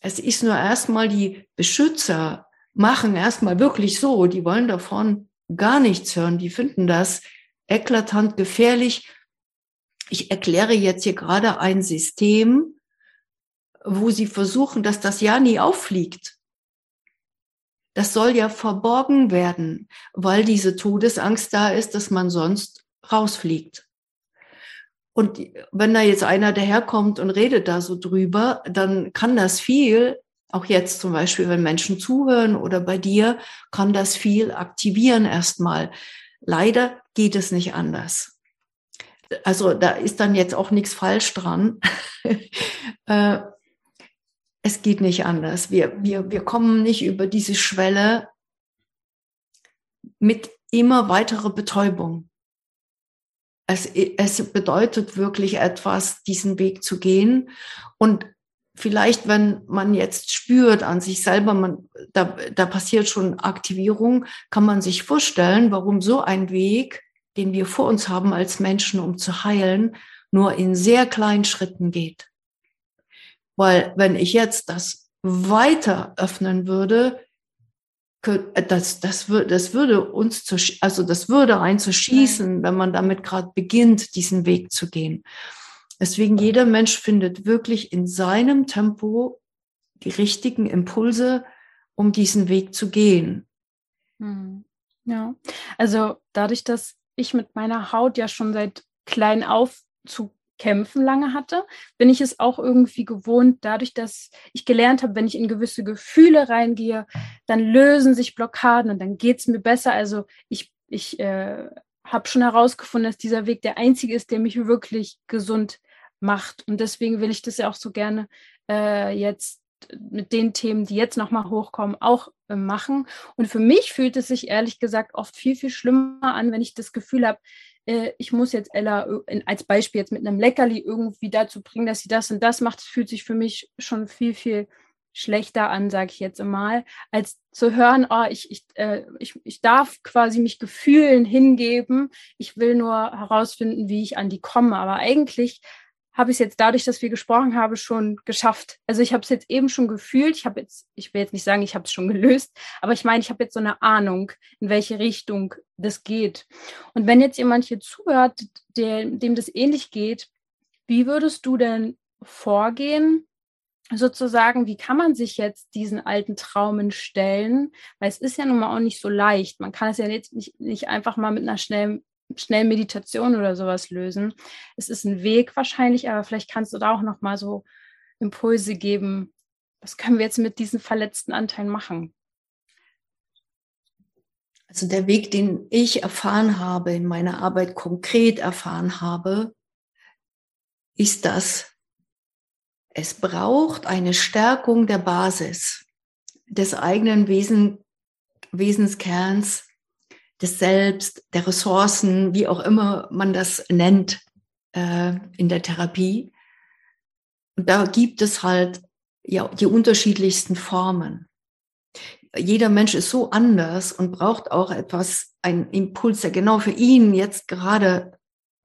Es ist nur erstmal die Beschützer machen erstmal wirklich so, die wollen davon gar nichts hören, die finden das eklatant gefährlich. Ich erkläre jetzt hier gerade ein System, wo sie versuchen, dass das ja nie auffliegt. Das soll ja verborgen werden, weil diese Todesangst da ist, dass man sonst rausfliegt. Und wenn da jetzt einer daherkommt und redet da so drüber, dann kann das viel, auch jetzt zum Beispiel, wenn Menschen zuhören oder bei dir, kann das viel aktivieren erstmal. Leider geht es nicht anders. Also da ist dann jetzt auch nichts falsch dran. Es geht nicht anders. Wir, wir, wir kommen nicht über diese Schwelle mit immer weiterer Betäubung. Es, es bedeutet wirklich etwas, diesen Weg zu gehen. Und vielleicht, wenn man jetzt spürt an sich selber, man, da, da passiert schon Aktivierung, kann man sich vorstellen, warum so ein Weg, den wir vor uns haben als Menschen, um zu heilen, nur in sehr kleinen Schritten geht. Weil wenn ich jetzt das weiter öffnen würde, das, das, würde, das würde uns zu, also das würde einen zu schießen, wenn man damit gerade beginnt, diesen Weg zu gehen. Deswegen jeder Mensch findet wirklich in seinem Tempo die richtigen Impulse, um diesen Weg zu gehen. Hm. Ja, also dadurch, dass ich mit meiner Haut ja schon seit klein auf zu kämpfen lange hatte, bin ich es auch irgendwie gewohnt, dadurch, dass ich gelernt habe, wenn ich in gewisse Gefühle reingehe, dann lösen sich Blockaden und dann geht es mir besser. Also ich, ich äh, habe schon herausgefunden, dass dieser Weg der einzige ist, der mich wirklich gesund macht. Und deswegen will ich das ja auch so gerne äh, jetzt mit den Themen, die jetzt nochmal hochkommen, auch äh, machen. Und für mich fühlt es sich ehrlich gesagt oft viel, viel schlimmer an, wenn ich das Gefühl habe, äh, ich muss jetzt Ella als Beispiel jetzt mit einem Leckerli irgendwie dazu bringen, dass sie das und das macht. Das fühlt sich für mich schon viel, viel schlechter an, sage ich jetzt mal, als zu hören, oh, ich, ich, äh, ich, ich darf quasi mich Gefühlen hingeben. Ich will nur herausfinden, wie ich an die komme. Aber eigentlich habe ich es jetzt dadurch, dass wir gesprochen haben, schon geschafft. Also ich habe es jetzt eben schon gefühlt. Ich habe jetzt, ich will jetzt nicht sagen, ich habe es schon gelöst, aber ich meine, ich habe jetzt so eine Ahnung, in welche Richtung das geht. Und wenn jetzt jemand hier zuhört, der, dem das ähnlich geht, wie würdest du denn vorgehen? Sozusagen, wie kann man sich jetzt diesen alten Traumen stellen? Weil es ist ja nun mal auch nicht so leicht. Man kann es ja jetzt nicht, nicht einfach mal mit einer schnellen schnell Meditation oder sowas lösen. Es ist ein Weg wahrscheinlich, aber vielleicht kannst du da auch noch mal so Impulse geben. Was können wir jetzt mit diesen verletzten Anteilen machen? Also der Weg, den ich erfahren habe, in meiner Arbeit konkret erfahren habe, ist das, es braucht eine Stärkung der Basis des eigenen Wesen, Wesenskerns, des Selbst, der Ressourcen, wie auch immer man das nennt äh, in der Therapie. Und da gibt es halt ja die unterschiedlichsten Formen. Jeder Mensch ist so anders und braucht auch etwas, einen Impuls, der genau für ihn jetzt gerade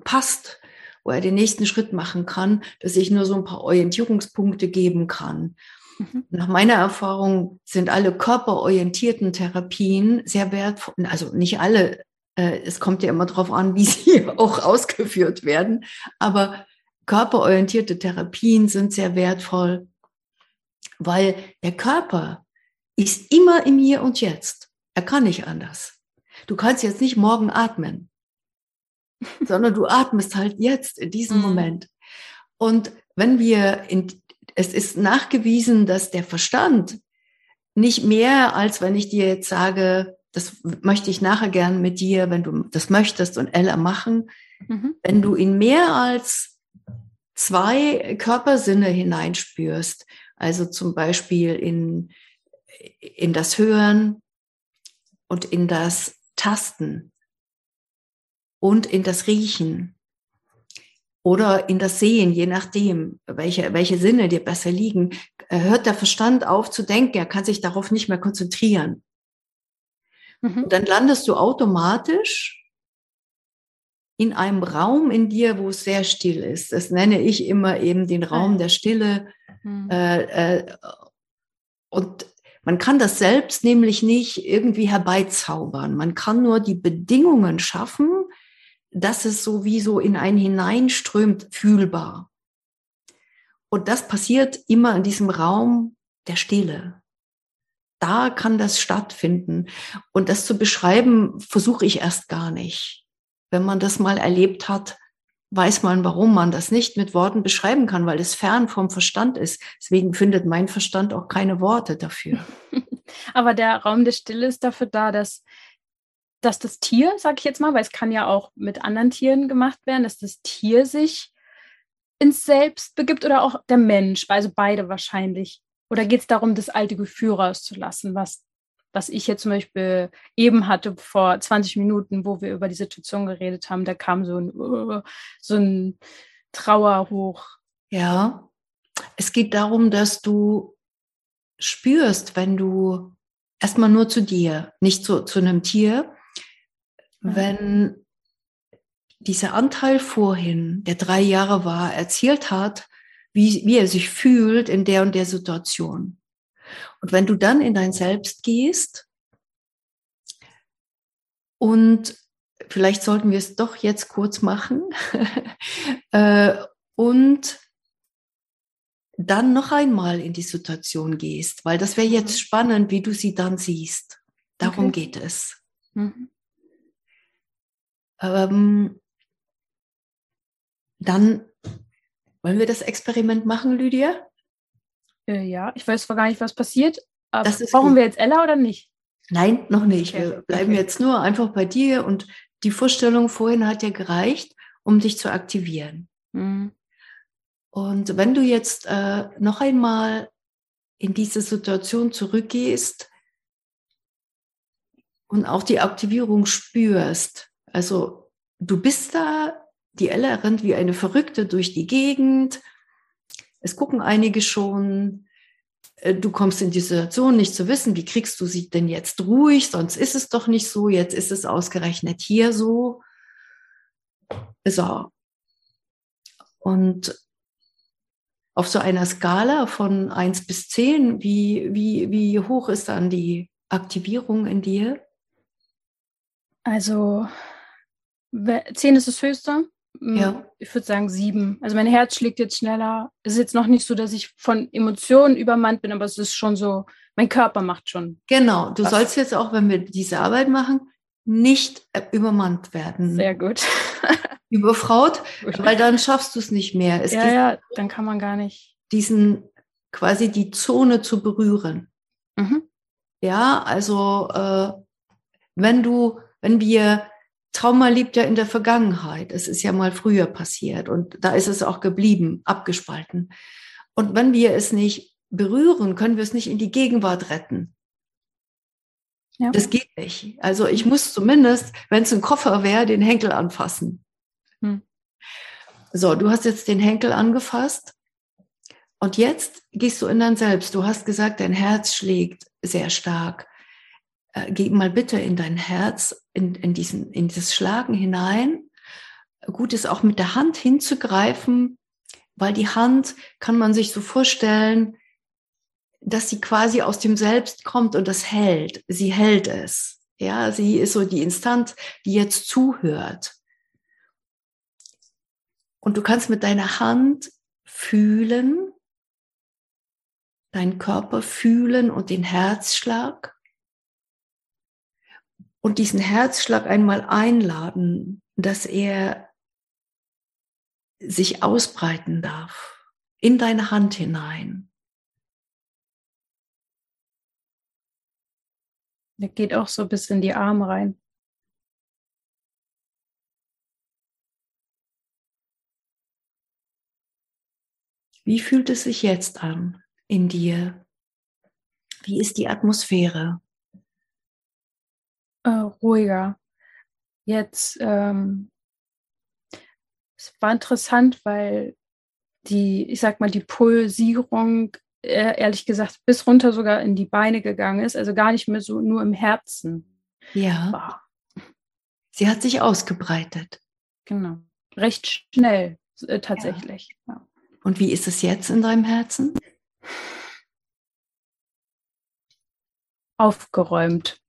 passt, wo er den nächsten Schritt machen kann, dass ich nur so ein paar Orientierungspunkte geben kann. Mhm. Nach meiner Erfahrung sind alle körperorientierten Therapien sehr wertvoll, also nicht alle, äh, es kommt ja immer darauf an, wie sie auch ausgeführt werden, aber körperorientierte Therapien sind sehr wertvoll, weil der Körper ist immer im Hier und Jetzt. Er kann nicht anders. Du kannst jetzt nicht morgen atmen, sondern du atmest halt jetzt in diesem mhm. Moment. Und wenn wir in es ist nachgewiesen, dass der Verstand nicht mehr, als wenn ich dir jetzt sage, das möchte ich nachher gern mit dir, wenn du das möchtest und Ella machen, mhm. wenn du in mehr als zwei Körpersinne hineinspürst, also zum Beispiel in, in das Hören und in das Tasten und in das Riechen oder in das Sehen, je nachdem, welche, welche Sinne dir besser liegen, äh, hört der Verstand auf zu denken, er kann sich darauf nicht mehr konzentrieren. Mhm. Dann landest du automatisch in einem Raum in dir, wo es sehr still ist. Das nenne ich immer eben den Raum der Stille. Mhm. Äh, äh, und man kann das selbst nämlich nicht irgendwie herbeizaubern. Man kann nur die Bedingungen schaffen, dass es sowieso in einen hineinströmt, fühlbar. Und das passiert immer in diesem Raum der Stille. Da kann das stattfinden. Und das zu beschreiben, versuche ich erst gar nicht. Wenn man das mal erlebt hat, weiß man, warum man das nicht mit Worten beschreiben kann, weil es fern vom Verstand ist. Deswegen findet mein Verstand auch keine Worte dafür. Aber der Raum der Stille ist dafür da, dass dass das Tier, sage ich jetzt mal, weil es kann ja auch mit anderen Tieren gemacht werden, dass das Tier sich ins Selbst begibt oder auch der Mensch, also beide wahrscheinlich. Oder geht es darum, das alte Gefühl rauszulassen, was, was ich jetzt zum Beispiel eben hatte vor 20 Minuten, wo wir über die Situation geredet haben, da kam so ein, so ein Trauer hoch. Ja, es geht darum, dass du spürst, wenn du erstmal nur zu dir, nicht zu, zu einem Tier, wenn dieser Anteil vorhin, der drei Jahre war, erzählt hat, wie, wie er sich fühlt in der und der Situation. Und wenn du dann in dein Selbst gehst Und vielleicht sollten wir es doch jetzt kurz machen. äh, und dann noch einmal in die Situation gehst, weil das wäre jetzt mhm. spannend, wie du sie dann siehst. Darum okay. geht es. Mhm. Ähm, dann wollen wir das Experiment machen, Lydia? Äh, ja, ich weiß zwar gar nicht, was passiert. Aber brauchen gut. wir jetzt Ella oder nicht? Nein, noch nicht. Okay. Wir bleiben okay. jetzt nur einfach bei dir und die Vorstellung vorhin hat ja gereicht, um dich zu aktivieren. Mhm. Und wenn du jetzt äh, noch einmal in diese Situation zurückgehst und auch die Aktivierung spürst, also du bist da, die Ella rennt wie eine Verrückte durch die Gegend, es gucken einige schon, äh, du kommst in die Situation nicht zu wissen, wie kriegst du sie denn jetzt ruhig, sonst ist es doch nicht so, jetzt ist es ausgerechnet hier so. So. Und auf so einer Skala von 1 bis 10, wie, wie, wie hoch ist dann die Aktivierung in dir? Also 10 ist das höchste. Mm, ja. Ich würde sagen sieben. Also mein Herz schlägt jetzt schneller. Es ist jetzt noch nicht so, dass ich von Emotionen übermannt bin, aber es ist schon so, mein Körper macht schon. Genau, du was. sollst jetzt auch, wenn wir diese Arbeit machen, nicht äh, übermannt werden. Sehr gut. Überfraut, weil dann schaffst du es nicht mehr. Es ja, ja, dann kann man gar nicht. Diesen, quasi die Zone zu berühren. Mhm. Ja, also äh, wenn du, wenn wir Trauma liegt ja in der Vergangenheit. Es ist ja mal früher passiert und da ist es auch geblieben, abgespalten. Und wenn wir es nicht berühren, können wir es nicht in die Gegenwart retten. Ja. Das geht nicht. Also ich muss zumindest, wenn es ein Koffer wäre, den Henkel anfassen. Hm. So, du hast jetzt den Henkel angefasst und jetzt gehst du in dein Selbst. Du hast gesagt, dein Herz schlägt sehr stark äh, geh mal bitte in dein Herz, in, in, diesen, in dieses Schlagen hinein. Gut ist auch mit der Hand hinzugreifen, weil die Hand kann man sich so vorstellen, dass sie quasi aus dem Selbst kommt und das hält. Sie hält es. Ja, sie ist so die Instanz, die jetzt zuhört. Und du kannst mit deiner Hand fühlen, deinen Körper fühlen und den Herzschlag und diesen Herzschlag einmal einladen, dass er sich ausbreiten darf in deine Hand hinein. Der geht auch so bis in die Arme rein. Wie fühlt es sich jetzt an in dir? Wie ist die Atmosphäre? Äh, ruhiger. Jetzt, ähm, es war interessant, weil die, ich sag mal, die Pulsierung, äh, ehrlich gesagt, bis runter sogar in die Beine gegangen ist, also gar nicht mehr so nur im Herzen. Ja. War. Sie hat sich ausgebreitet. Genau. Recht schnell, äh, tatsächlich. Ja. Ja. Und wie ist es jetzt in deinem Herzen? Aufgeräumt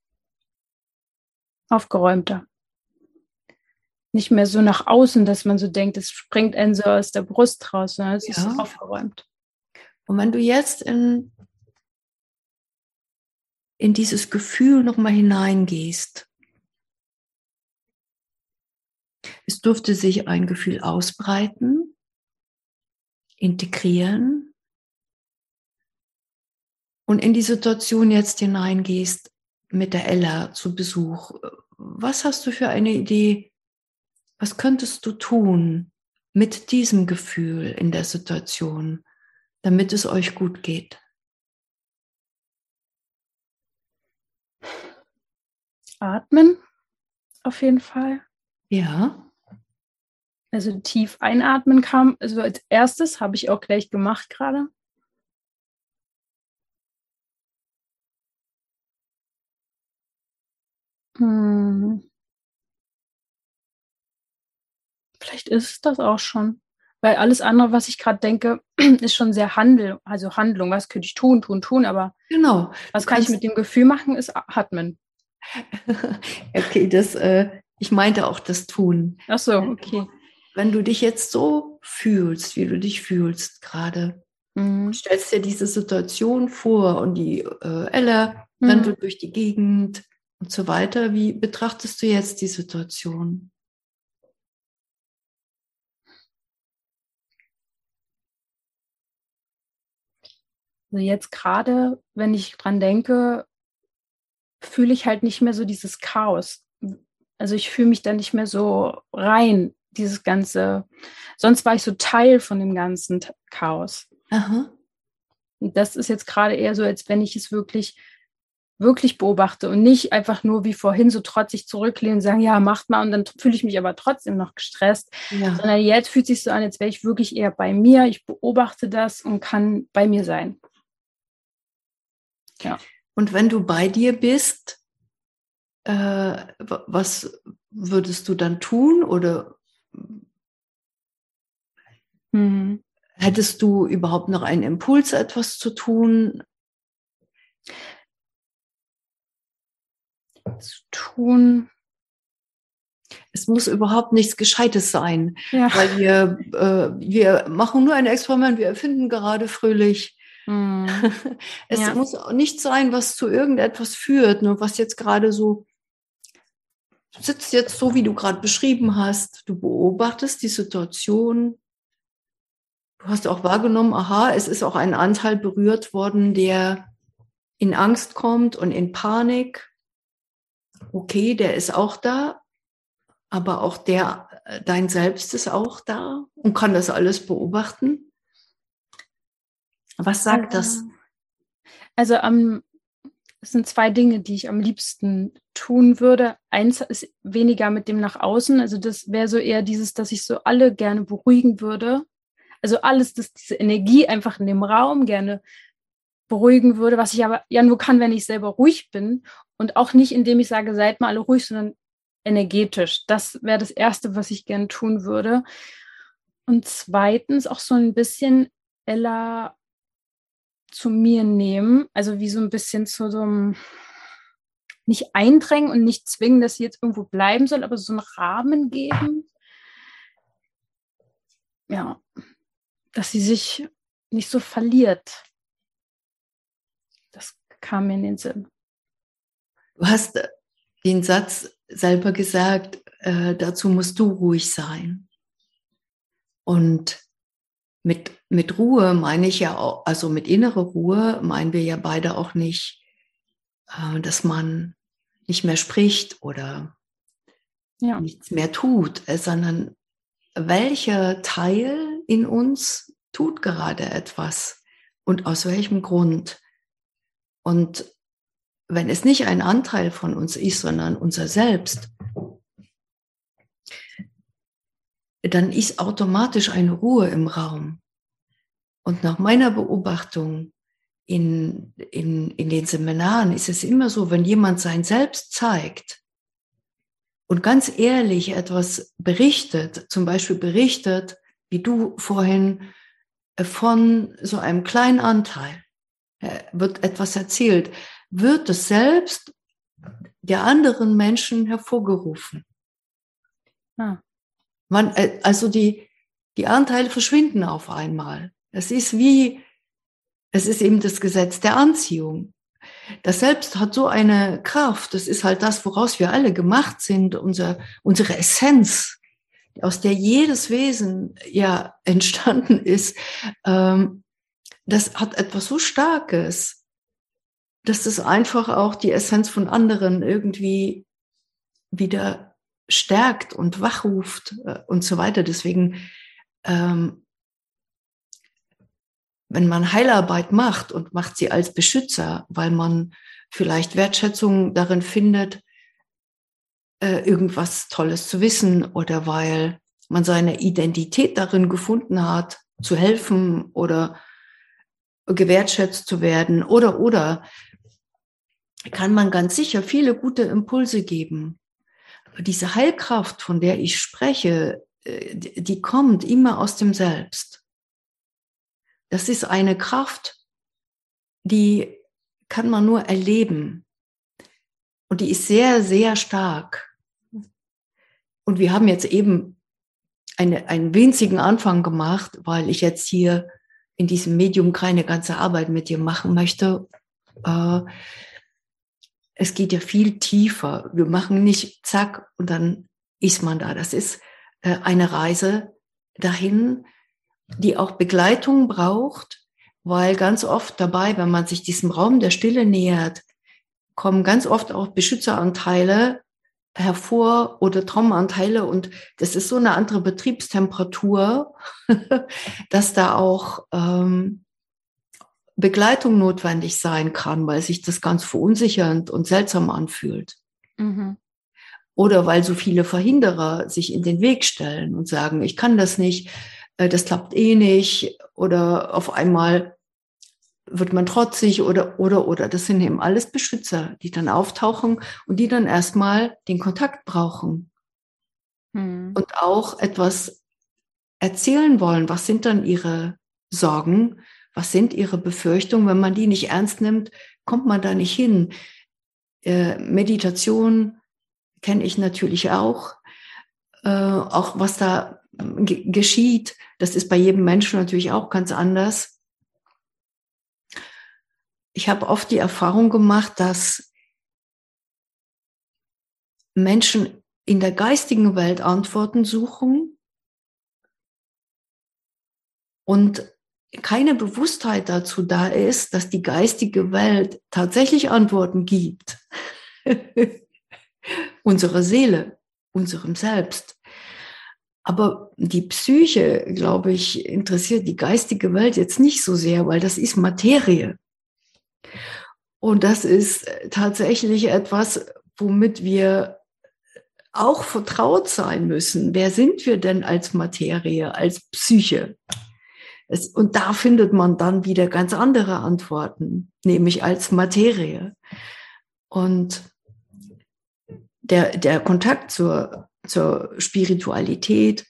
aufgeräumter. Nicht mehr so nach außen, dass man so denkt, es springt einen so aus der Brust raus, sondern es ja. ist aufgeräumt. Und wenn du jetzt in, in dieses Gefühl nochmal hineingehst, es durfte sich ein Gefühl ausbreiten, integrieren und in die Situation jetzt hineingehst mit der Ella zu Besuch was hast du für eine Idee? Was könntest du tun mit diesem Gefühl in der Situation, damit es euch gut geht? Atmen, auf jeden Fall. Ja. Also tief einatmen kam, also als erstes habe ich auch gleich gemacht gerade. Hm. Vielleicht ist das auch schon. Weil alles andere, was ich gerade denke, ist schon sehr Handel, also Handlung. Was könnte ich tun, tun, tun, aber genau. was kann ich mit dem Gefühl machen, ist atmen. okay, das, äh, ich meinte auch das Tun. Ach so, okay. Wenn du dich jetzt so fühlst, wie du dich fühlst gerade, mhm. stellst dir diese Situation vor und die äh, Ella mhm. rennt durch die Gegend und so weiter. Wie betrachtest du jetzt die Situation? Also jetzt gerade, wenn ich dran denke, fühle ich halt nicht mehr so dieses Chaos. Also ich fühle mich da nicht mehr so rein, dieses ganze. Sonst war ich so Teil von dem ganzen Chaos. Aha. Und das ist jetzt gerade eher so, als wenn ich es wirklich, wirklich beobachte und nicht einfach nur wie vorhin so trotzig zurücklehnen und sagen, ja, macht mal und dann fühle ich mich aber trotzdem noch gestresst. Ja. Sondern jetzt fühlt sich so an, als wäre ich wirklich eher bei mir. Ich beobachte das und kann bei mir sein. Ja. Und wenn du bei dir bist, äh, was würdest du dann tun oder mhm. hättest du überhaupt noch einen Impuls, etwas zu tun? Zu tun. Es muss überhaupt nichts Gescheites sein, ja. weil wir, äh, wir machen nur ein Experiment, wir erfinden gerade fröhlich hm. Es ja. muss auch nicht sein, was zu irgendetwas führt, nur was jetzt gerade so sitzt jetzt so, wie du gerade beschrieben hast. Du beobachtest die Situation. Du hast auch wahrgenommen, aha, es ist auch ein Anteil berührt worden, der in Angst kommt und in Panik. Okay, der ist auch da, aber auch der, äh, dein Selbst ist auch da und kann das alles beobachten. Was sagt das? Also am es sind zwei Dinge, die ich am liebsten tun würde. Eins ist weniger mit dem nach außen. Also das wäre so eher dieses, dass ich so alle gerne beruhigen würde. Also alles, dass diese Energie einfach in dem Raum gerne beruhigen würde, was ich aber ja nur kann, wenn ich selber ruhig bin. Und auch nicht, indem ich sage, seid mal alle ruhig, sondern energetisch. Das wäre das Erste, was ich gerne tun würde. Und zweitens auch so ein bisschen Ella zu mir nehmen, also wie so ein bisschen zu so einem, nicht eindrängen und nicht zwingen, dass sie jetzt irgendwo bleiben soll, aber so einen Rahmen geben. Ja, dass sie sich nicht so verliert. Das kam mir in den Sinn. Du hast den Satz selber gesagt, äh, dazu musst du ruhig sein. Und mit, mit Ruhe meine ich ja auch, also mit innerer Ruhe meinen wir ja beide auch nicht, äh, dass man nicht mehr spricht oder ja. nichts mehr tut, äh, sondern welcher Teil in uns tut gerade etwas und aus welchem Grund. Und wenn es nicht ein Anteil von uns ist, sondern unser Selbst, dann ist automatisch eine Ruhe im Raum. Und nach meiner Beobachtung in, in, in den Seminaren ist es immer so, wenn jemand sein Selbst zeigt und ganz ehrlich etwas berichtet, zum Beispiel berichtet, wie du vorhin äh, von so einem kleinen Anteil, äh, wird etwas erzählt, wird es selbst der anderen Menschen hervorgerufen. Ah. Man, äh, also die, die Anteile verschwinden auf einmal. Es ist wie, es ist eben das Gesetz der Anziehung. Das Selbst hat so eine Kraft. Das ist halt das, woraus wir alle gemacht sind, unser, unsere Essenz, aus der jedes Wesen ja entstanden ist. Ähm, das hat etwas so Starkes, dass das einfach auch die Essenz von anderen irgendwie wieder stärkt und wachruft äh, und so weiter. Deswegen, ähm, wenn man Heilarbeit macht und macht sie als Beschützer, weil man vielleicht Wertschätzung darin findet, äh, irgendwas Tolles zu wissen oder weil man seine Identität darin gefunden hat, zu helfen oder gewertschätzt zu werden oder oder kann man ganz sicher viele gute Impulse geben diese Heilkraft, von der ich spreche, äh, die kommt immer aus dem Selbst. Das ist eine Kraft, die kann man nur erleben. Und die ist sehr, sehr stark. Und wir haben jetzt eben eine, einen winzigen Anfang gemacht, weil ich jetzt hier in diesem Medium keine ganze Arbeit mit dir machen möchte. Äh, es geht ja viel tiefer. Wir machen nicht zack und dann ist man da. Das ist äh, eine Reise dahin, die auch Begleitung braucht, weil ganz oft dabei, wenn man sich diesem Raum der Stille nähert, kommen ganz oft auch Beschützeranteile hervor oder Traumanteile und das ist so eine andere Betriebstemperatur, dass da auch ähm, Begleitung notwendig sein kann, weil sich das ganz verunsichernd und seltsam anfühlt. Mhm. Oder weil so viele Verhinderer sich in den Weg stellen und sagen, ich kann das nicht, äh, das klappt eh nicht. Oder auf einmal wird man trotzig oder, oder, oder. Das sind eben alles Beschützer, die dann auftauchen und die dann erstmal den Kontakt brauchen. Hm. Und auch etwas erzählen wollen. Was sind dann ihre Sorgen? Was sind ihre Befürchtungen? Wenn man die nicht ernst nimmt, kommt man da nicht hin. Äh, Meditation kenne ich natürlich auch. Äh, auch was da geschieht, das ist bei jedem Menschen natürlich auch ganz anders ich habe oft die Erfahrung gemacht, dass Menschen in der geistigen Welt Antworten suchen und keine Bewusstheit dazu da ist, dass die geistige Welt tatsächlich Antworten gibt. Unsere Seele, unserem Selbst. Aber die Psyche, glaube ich, interessiert die geistige Welt jetzt nicht so sehr, weil das ist Materie. Und das ist tatsächlich etwas, womit wir auch vertraut sein müssen. Wer sind wir denn als Materie, als Psyche? Es, und da findet man dann wieder ganz andere Antworten, nämlich als Materie. Und der, der Kontakt zur, zur Spiritualität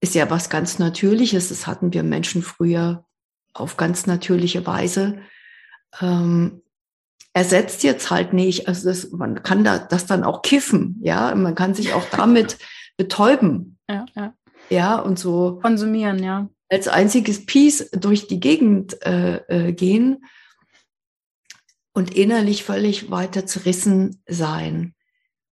ist ja was ganz Natürliches. Das hatten wir Menschen früher auf ganz natürliche Weise. Ähm, ersetzt jetzt halt nicht. Also das, man kann da, das dann auch kiffen, ja. Man kann sich auch damit betäuben. Ja, ja. Ja, und so. Konsumieren, ja. Als einziges Piece durch die Gegend äh, äh, gehen und innerlich völlig weiter zerrissen sein.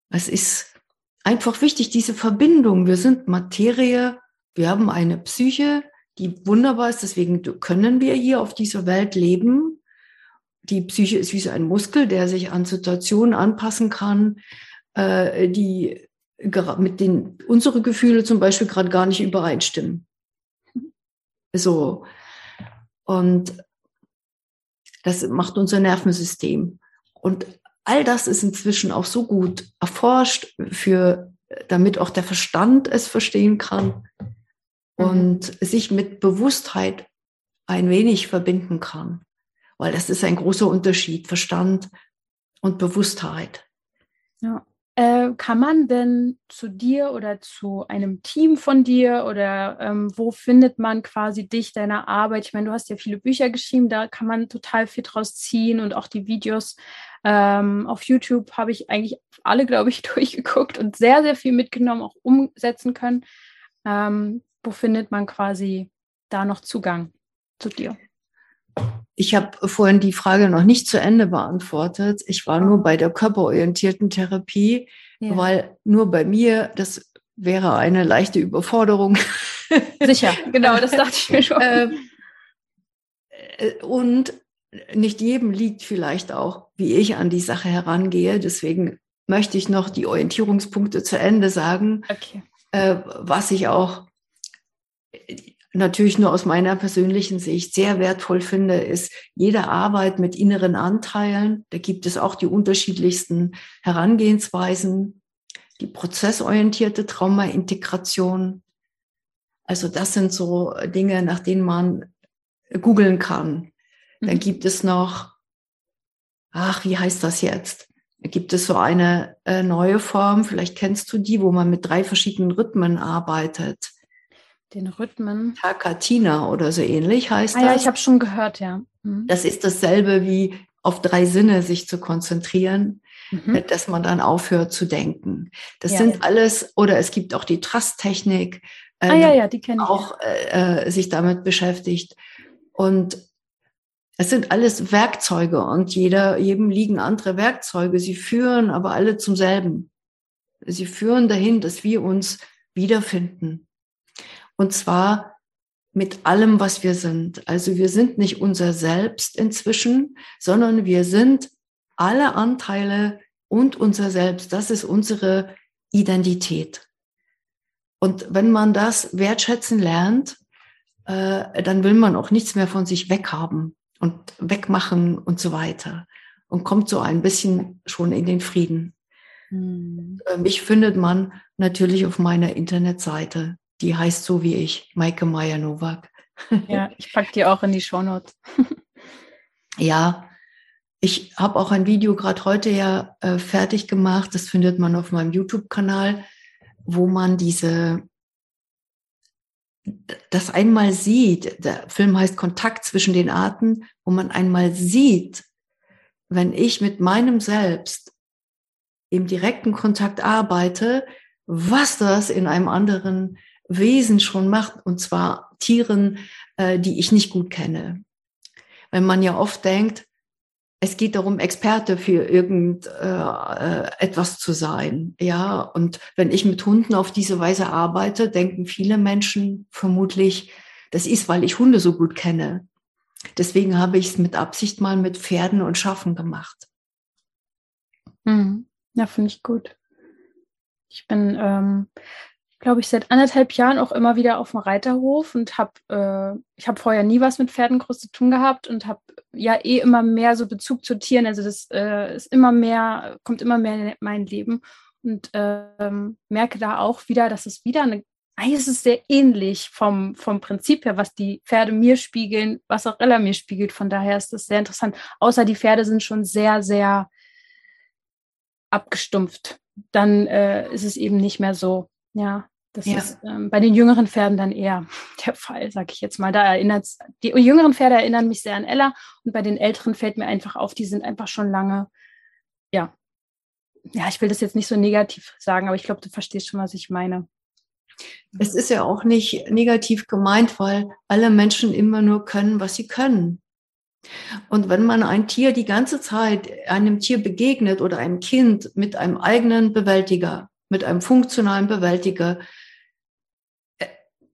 Es ist einfach wichtig, diese Verbindung. Wir sind Materie, wir haben eine Psyche, die wunderbar ist, deswegen können wir hier auf dieser Welt leben die Psyche ist wie so ein Muskel, der sich an Situationen anpassen kann, äh, die mit denen unsere Gefühle zum Beispiel gerade gar nicht übereinstimmen. So. Und das macht unser Nervensystem. Und all das ist inzwischen auch so gut erforscht, für, damit auch der Verstand es verstehen kann mhm. und sich mit Bewusstheit ein wenig verbinden kann weil das ist ein großer Unterschied, Verstand und Bewusstheit. Ja. Äh, kann man denn zu dir oder zu einem Team von dir oder ähm, wo findet man quasi dich, deine Arbeit? Ich meine, du hast ja viele Bücher geschrieben, da kann man total viel draus ziehen und auch die Videos ähm, auf YouTube habe ich eigentlich alle, glaube ich, durchgeguckt und sehr, sehr viel mitgenommen, auch umsetzen können. Ähm, wo findet man quasi da noch Zugang zu dir? Ich habe vorhin die Frage noch nicht zu Ende beantwortet. Ich war nur bei der körperorientierten Therapie, ja. weil nur bei mir, das wäre eine leichte Überforderung. Sicher, genau, das dachte ich mir schon. Ähm, äh, und nicht jedem liegt vielleicht auch, wie ich an die Sache herangehe. Deswegen möchte ich noch die Orientierungspunkte zu Ende sagen, okay. äh, was ich auch natürlich nur aus meiner persönlichen Sicht sehr wertvoll finde, ist jede Arbeit mit inneren Anteilen. Da gibt es auch die unterschiedlichsten Herangehensweisen, die prozessorientierte Traumaintegration. Also das sind so Dinge, nach denen man googeln kann. Dann mhm. gibt es noch, ach, wie heißt das jetzt? Da gibt es so eine äh, neue Form, vielleicht kennst du die, wo man mit drei verschiedenen Rhythmen arbeitet. Den Rhythmen. Takatina oder so ähnlich heißt ah, das. Ja, ich habe schon gehört, ja. Mhm. Das ist dasselbe wie auf drei Sinne sich zu konzentrieren. mhm. dass man dann aufhört zu denken. Das ja. sind alles, oder es gibt auch die Trust-Technik, äh, ah, ja, ja, die kenne ich. auch äh, äh, sich damit beschäftigt. Und es sind alles Werkzeuge und jeder, jedem liegen andere Werkzeuge. Sie führen aber alle zum selben. Sie führen dahin, dass wir uns wiederfinden. Und zwar mit allem, was wir sind. Also wir sind nicht unser Selbst inzwischen, sondern wir sind alle Anteile und unser Selbst. Das ist unsere Identität. Und wenn man das wertschätzen lernt, äh, dann will man auch nichts mehr von sich weghaben und wegmachen und so weiter und kommt so ein bisschen schon in den Frieden. Mhm. Mich findet man natürlich auf meiner Internetseite. Die heißt so wie ich, Maike Meyer Nowak. Ja, ich packe die auch in die Shownotes. ja, ich habe auch ein Video gerade heute ja äh, fertig gemacht. Das findet man auf meinem YouTube-Kanal, wo man diese das einmal sieht. Der Film heißt Kontakt zwischen den Arten, wo man einmal sieht, wenn ich mit meinem Selbst im direkten Kontakt arbeite, was das in einem anderen Wesen schon macht, und zwar Tieren, äh, die ich nicht gut kenne. Wenn man ja oft denkt, es geht darum, Experte für irgendetwas äh, zu sein. Ja, und wenn ich mit Hunden auf diese Weise arbeite, denken viele Menschen vermutlich, das ist, weil ich Hunde so gut kenne. Deswegen habe ich es mit Absicht mal mit Pferden und Schafen gemacht. Mhm. Ja, finde ich gut. Ich bin, ähm, glaube ich, seit anderthalb Jahren auch immer wieder auf dem Reiterhof und habe, äh, ich habe vorher nie was mit Pferden groß zu tun gehabt und habe ja eh immer mehr so Bezug zu Tieren. Also das äh, ist immer mehr, kommt immer mehr in mein Leben und ähm, merke da auch wieder, dass es wieder eine eigentlich ist es sehr ähnlich vom, vom Prinzip her, was die Pferde mir spiegeln, was auch Ella mir spiegelt. Von daher ist das sehr interessant. Außer die Pferde sind schon sehr, sehr abgestumpft. Dann äh, ist es eben nicht mehr so. Ja, das ja. ist ähm, bei den jüngeren Pferden dann eher der Fall, sag ich jetzt mal. Da erinnert die jüngeren Pferde erinnern mich sehr an Ella und bei den älteren fällt mir einfach auf, die sind einfach schon lange, ja, ja, ich will das jetzt nicht so negativ sagen, aber ich glaube, du verstehst schon, was ich meine. Es ist ja auch nicht negativ gemeint, weil alle Menschen immer nur können, was sie können. Und wenn man ein Tier die ganze Zeit einem Tier begegnet oder einem Kind mit einem eigenen Bewältiger, mit einem funktionalen Bewältiger,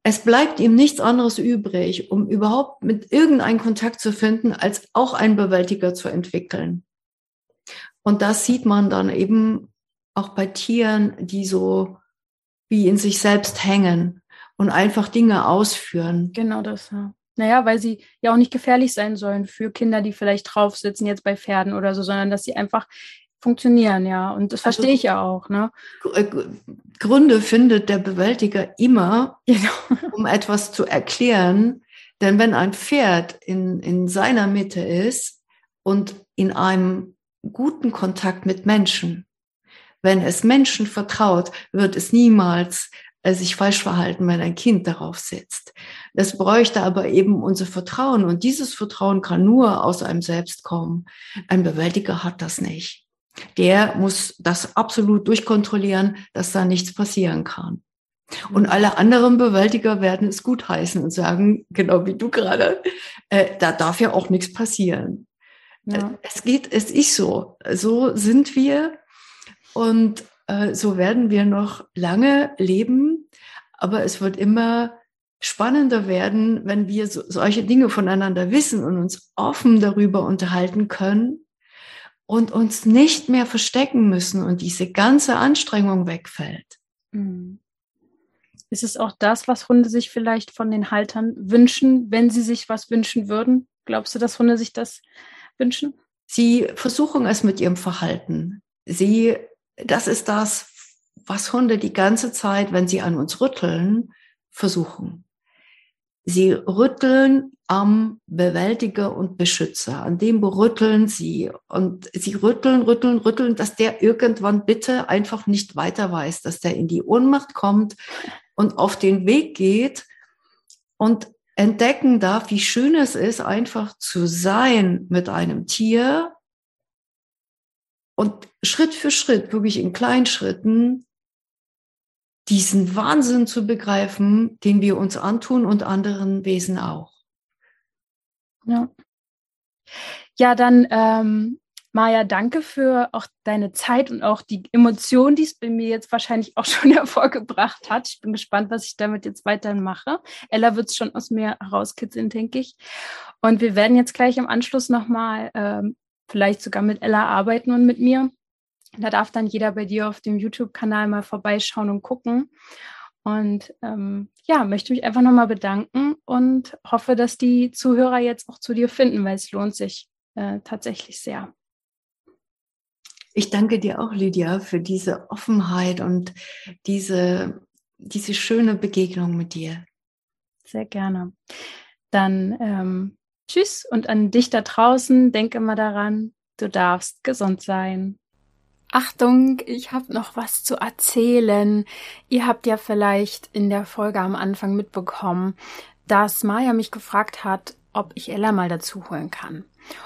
es bleibt ihm nichts anderes übrig, um überhaupt mit irgendeinem Kontakt zu finden, als auch einen Bewältiger zu entwickeln. Und das sieht man dann eben auch bei Tieren, die so wie in sich selbst hängen und einfach Dinge ausführen. Genau das, ja. Naja, weil sie ja auch nicht gefährlich sein sollen für Kinder, die vielleicht drauf sitzen, jetzt bei Pferden oder so, sondern dass sie einfach funktionieren, ja. Und das also, verstehe ich ja auch. Ne? Äh, Gründe findet der Bewältiger immer, genau. um etwas zu erklären. Denn wenn ein Pferd in, in seiner Mitte ist und in einem guten Kontakt mit Menschen, wenn es Menschen vertraut, wird es niemals äh, sich falsch verhalten, wenn ein Kind darauf sitzt. Das bräuchte aber eben unser Vertrauen und dieses Vertrauen kann nur aus einem selbst kommen. Ein Bewältiger hat das nicht. Der muss das absolut durchkontrollieren, dass da nichts passieren kann. Und alle anderen Bewältiger werden es gutheißen und sagen, genau wie du gerade, äh, da darf ja auch nichts passieren. Ja. Es geht, es ist so. So sind wir und äh, so werden wir noch lange leben. Aber es wird immer spannender werden, wenn wir so, solche Dinge voneinander wissen und uns offen darüber unterhalten können und uns nicht mehr verstecken müssen und diese ganze Anstrengung wegfällt. Mhm. Ist es auch das, was Hunde sich vielleicht von den Haltern wünschen, wenn sie sich was wünschen würden? Glaubst du, dass Hunde sich das wünschen? Sie versuchen es mit ihrem Verhalten. Sie, das ist das, was Hunde die ganze Zeit, wenn sie an uns rütteln, versuchen. Sie rütteln am Bewältiger und Beschützer, an dem rütteln sie. Und sie rütteln, rütteln, rütteln, dass der irgendwann bitte einfach nicht weiter weiß, dass der in die Ohnmacht kommt und auf den Weg geht und entdecken darf, wie schön es ist, einfach zu sein mit einem Tier und Schritt für Schritt, wirklich in kleinen Schritten, diesen Wahnsinn zu begreifen, den wir uns antun und anderen Wesen auch. Ja. Ja, dann ähm, Maja, danke für auch deine Zeit und auch die Emotion, die es bei mir jetzt wahrscheinlich auch schon hervorgebracht hat. Ich bin gespannt, was ich damit jetzt weiterhin mache. Ella wird es schon aus mir herauskitzeln, denke ich. Und wir werden jetzt gleich im Anschluss nochmal ähm, vielleicht sogar mit Ella arbeiten und mit mir. Da darf dann jeder bei dir auf dem YouTube-Kanal mal vorbeischauen und gucken. Und ähm, ja, möchte mich einfach nochmal bedanken und hoffe, dass die Zuhörer jetzt auch zu dir finden, weil es lohnt sich äh, tatsächlich sehr. Ich danke dir auch, Lydia, für diese Offenheit und diese, diese schöne Begegnung mit dir. Sehr gerne. Dann ähm, tschüss und an dich da draußen, denke immer daran, du darfst gesund sein. Achtung, ich habe noch was zu erzählen. Ihr habt ja vielleicht in der Folge am Anfang mitbekommen, dass Maya mich gefragt hat, ob ich Ella mal dazu holen kann.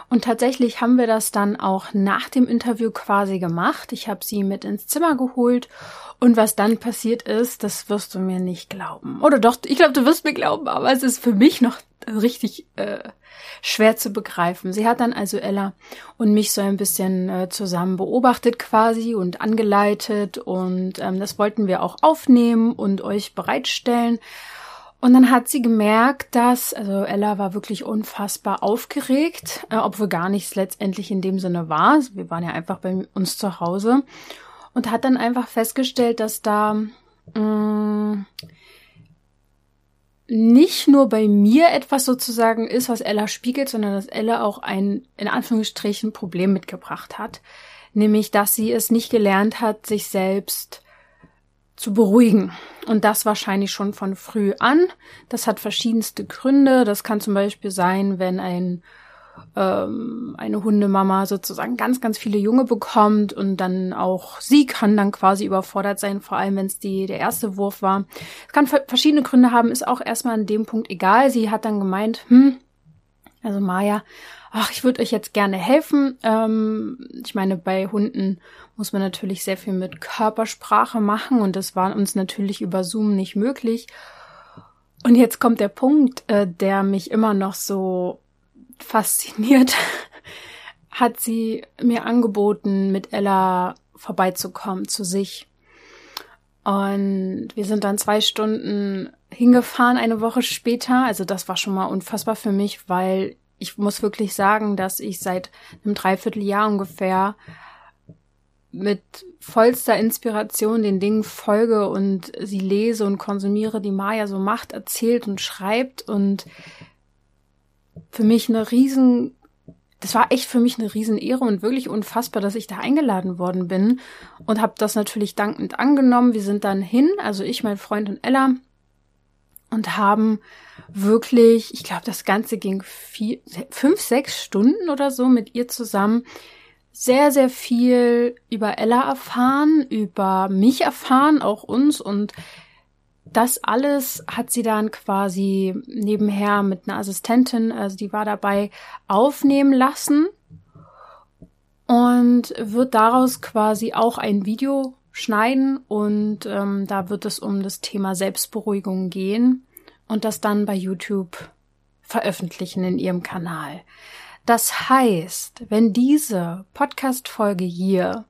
Und tatsächlich haben wir das dann auch nach dem Interview quasi gemacht. Ich habe sie mit ins Zimmer geholt und was dann passiert ist, das wirst du mir nicht glauben. Oder doch, ich glaube, du wirst mir glauben, aber es ist für mich noch richtig äh, schwer zu begreifen. Sie hat dann also Ella und mich so ein bisschen äh, zusammen beobachtet quasi und angeleitet und ähm, das wollten wir auch aufnehmen und euch bereitstellen. Und dann hat sie gemerkt, dass, also Ella war wirklich unfassbar aufgeregt, äh, obwohl gar nichts letztendlich in dem Sinne war. Wir waren ja einfach bei uns zu Hause und hat dann einfach festgestellt, dass da mh, mm, nicht nur bei mir etwas sozusagen ist, was Ella spiegelt, sondern dass Ella auch ein, in Anführungsstrichen, Problem mitgebracht hat. Nämlich, dass sie es nicht gelernt hat, sich selbst zu beruhigen. Und das wahrscheinlich schon von früh an. Das hat verschiedenste Gründe. Das kann zum Beispiel sein, wenn ein ähm, eine Hundemama sozusagen ganz, ganz viele Junge bekommt und dann auch sie kann dann quasi überfordert sein, vor allem wenn es die der erste Wurf war. Es kann verschiedene Gründe haben, ist auch erstmal an dem Punkt egal. Sie hat dann gemeint, hm, also Maya, ach, ich würde euch jetzt gerne helfen. Ähm, ich meine, bei Hunden muss man natürlich sehr viel mit Körpersprache machen und das war uns natürlich über Zoom nicht möglich. Und jetzt kommt der Punkt, äh, der mich immer noch so fasziniert, hat sie mir angeboten, mit Ella vorbeizukommen zu sich. Und wir sind dann zwei Stunden hingefahren, eine Woche später. Also das war schon mal unfassbar für mich, weil ich muss wirklich sagen, dass ich seit einem Dreivierteljahr ungefähr mit vollster Inspiration den Dingen folge und sie lese und konsumiere, die Maya so macht, erzählt und schreibt und für mich eine riesen, das war echt für mich eine riesen Ehre und wirklich unfassbar, dass ich da eingeladen worden bin und habe das natürlich dankend angenommen. Wir sind dann hin, also ich, mein Freund und Ella und haben wirklich, ich glaube, das Ganze ging vier, fünf, sechs Stunden oder so mit ihr zusammen sehr, sehr viel über Ella erfahren, über mich erfahren, auch uns und das alles hat sie dann quasi nebenher mit einer Assistentin, also die war dabei, aufnehmen lassen und wird daraus quasi auch ein Video schneiden und ähm, da wird es um das Thema Selbstberuhigung gehen und das dann bei YouTube veröffentlichen in ihrem Kanal. Das heißt, wenn diese Podcast-Folge hier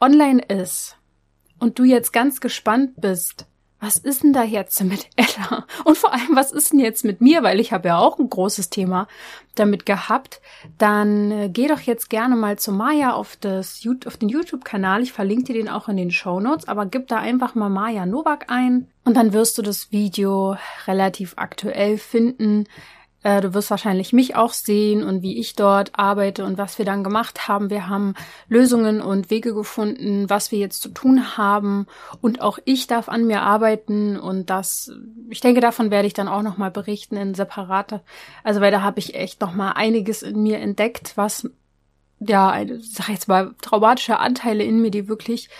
online ist und du jetzt ganz gespannt bist, was ist denn da jetzt mit Ella? Und vor allem, was ist denn jetzt mit mir? Weil ich habe ja auch ein großes Thema damit gehabt. Dann äh, geh doch jetzt gerne mal zu Maya auf, das, auf den YouTube-Kanal. Ich verlinke dir den auch in den Show Notes. Aber gib da einfach mal Maya Novak ein. Und dann wirst du das Video relativ aktuell finden. Äh, du wirst wahrscheinlich mich auch sehen und wie ich dort arbeite und was wir dann gemacht haben. Wir haben Lösungen und Wege gefunden, was wir jetzt zu tun haben. Und auch ich darf an mir arbeiten und das, ich denke, davon werde ich dann auch nochmal berichten in separate. Also, weil da habe ich echt nochmal einiges in mir entdeckt, was ja, sag jetzt mal, traumatische Anteile in mir, die wirklich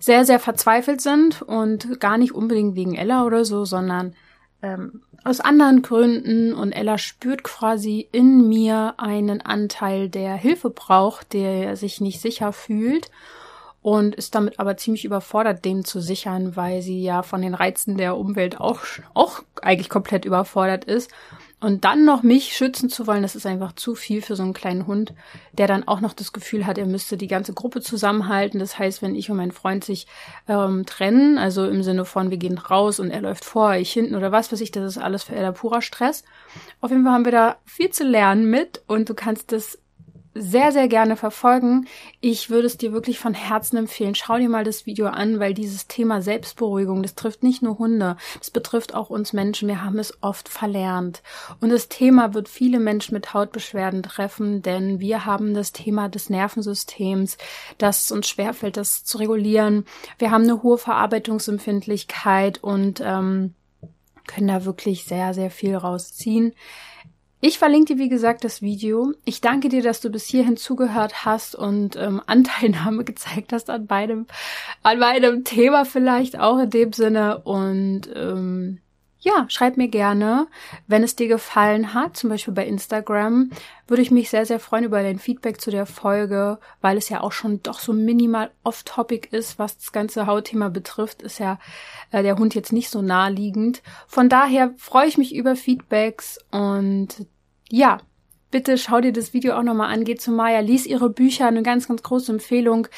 sehr, sehr verzweifelt sind und gar nicht unbedingt wegen Ella oder so, sondern ähm, aus anderen Gründen und Ella spürt quasi in mir einen Anteil, der Hilfe braucht, der sich nicht sicher fühlt und ist damit aber ziemlich überfordert, den zu sichern, weil sie ja von den Reizen der Umwelt auch, auch eigentlich komplett überfordert ist und dann noch mich schützen zu wollen, das ist einfach zu viel für so einen kleinen Hund, der dann auch noch das Gefühl hat, er müsste die ganze Gruppe zusammenhalten. Das heißt, wenn ich und mein Freund sich ähm, trennen, also im Sinne von, wir gehen raus und er läuft vor, ich hinten oder was weiß ich, das ist alles für er purer Stress. Auf jeden Fall haben wir da viel zu lernen mit und du kannst das sehr, sehr gerne verfolgen. Ich würde es dir wirklich von Herzen empfehlen. Schau dir mal das Video an, weil dieses Thema Selbstberuhigung, das trifft nicht nur Hunde, das betrifft auch uns Menschen. Wir haben es oft verlernt. Und das Thema wird viele Menschen mit Hautbeschwerden treffen, denn wir haben das Thema des Nervensystems, das uns schwerfällt, das zu regulieren. Wir haben eine hohe Verarbeitungsempfindlichkeit und ähm, können da wirklich sehr, sehr viel rausziehen. Ich verlinke dir, wie gesagt, das Video. Ich danke dir, dass du bis hierhin zugehört hast und ähm, Anteilnahme gezeigt hast an meinem, an meinem Thema vielleicht auch in dem Sinne. Und ähm, ja, schreib mir gerne, wenn es dir gefallen hat, zum Beispiel bei Instagram, würde ich mich sehr, sehr freuen über dein Feedback zu der Folge, weil es ja auch schon doch so minimal off-topic ist, was das ganze Hautthema betrifft, ist ja äh, der Hund jetzt nicht so naheliegend. Von daher freue ich mich über Feedbacks und ja, bitte schau dir das Video auch nochmal an. Geh zu Maya, lies ihre Bücher, eine ganz, ganz große Empfehlung.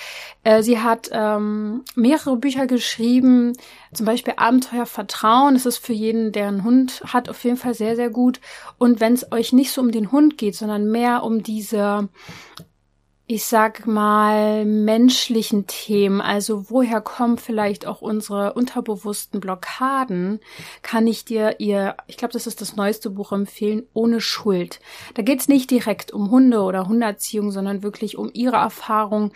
Äh, sie hat ähm, mehrere Bücher geschrieben, zum Beispiel Abenteuer Vertrauen. Das ist für jeden, der einen Hund hat, auf jeden Fall sehr, sehr gut. Und wenn es euch nicht so um den Hund geht, sondern mehr um diese ich sag mal, menschlichen Themen, also woher kommen vielleicht auch unsere unterbewussten Blockaden, kann ich dir ihr, ich glaube, das ist das neueste Buch empfehlen, ohne Schuld. Da geht's nicht direkt um Hunde oder Hunderziehung, sondern wirklich um ihre Erfahrung.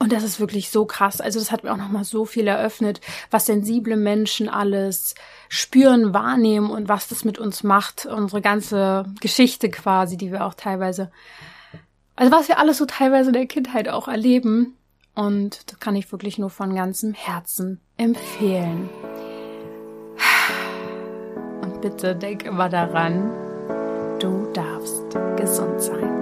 Und das ist wirklich so krass. Also das hat mir auch nochmal so viel eröffnet, was sensible Menschen alles spüren, wahrnehmen und was das mit uns macht. Unsere ganze Geschichte quasi, die wir auch teilweise also was wir alles so teilweise in der Kindheit auch erleben. Und das kann ich wirklich nur von ganzem Herzen empfehlen. Und bitte denk immer daran, du darfst gesund sein.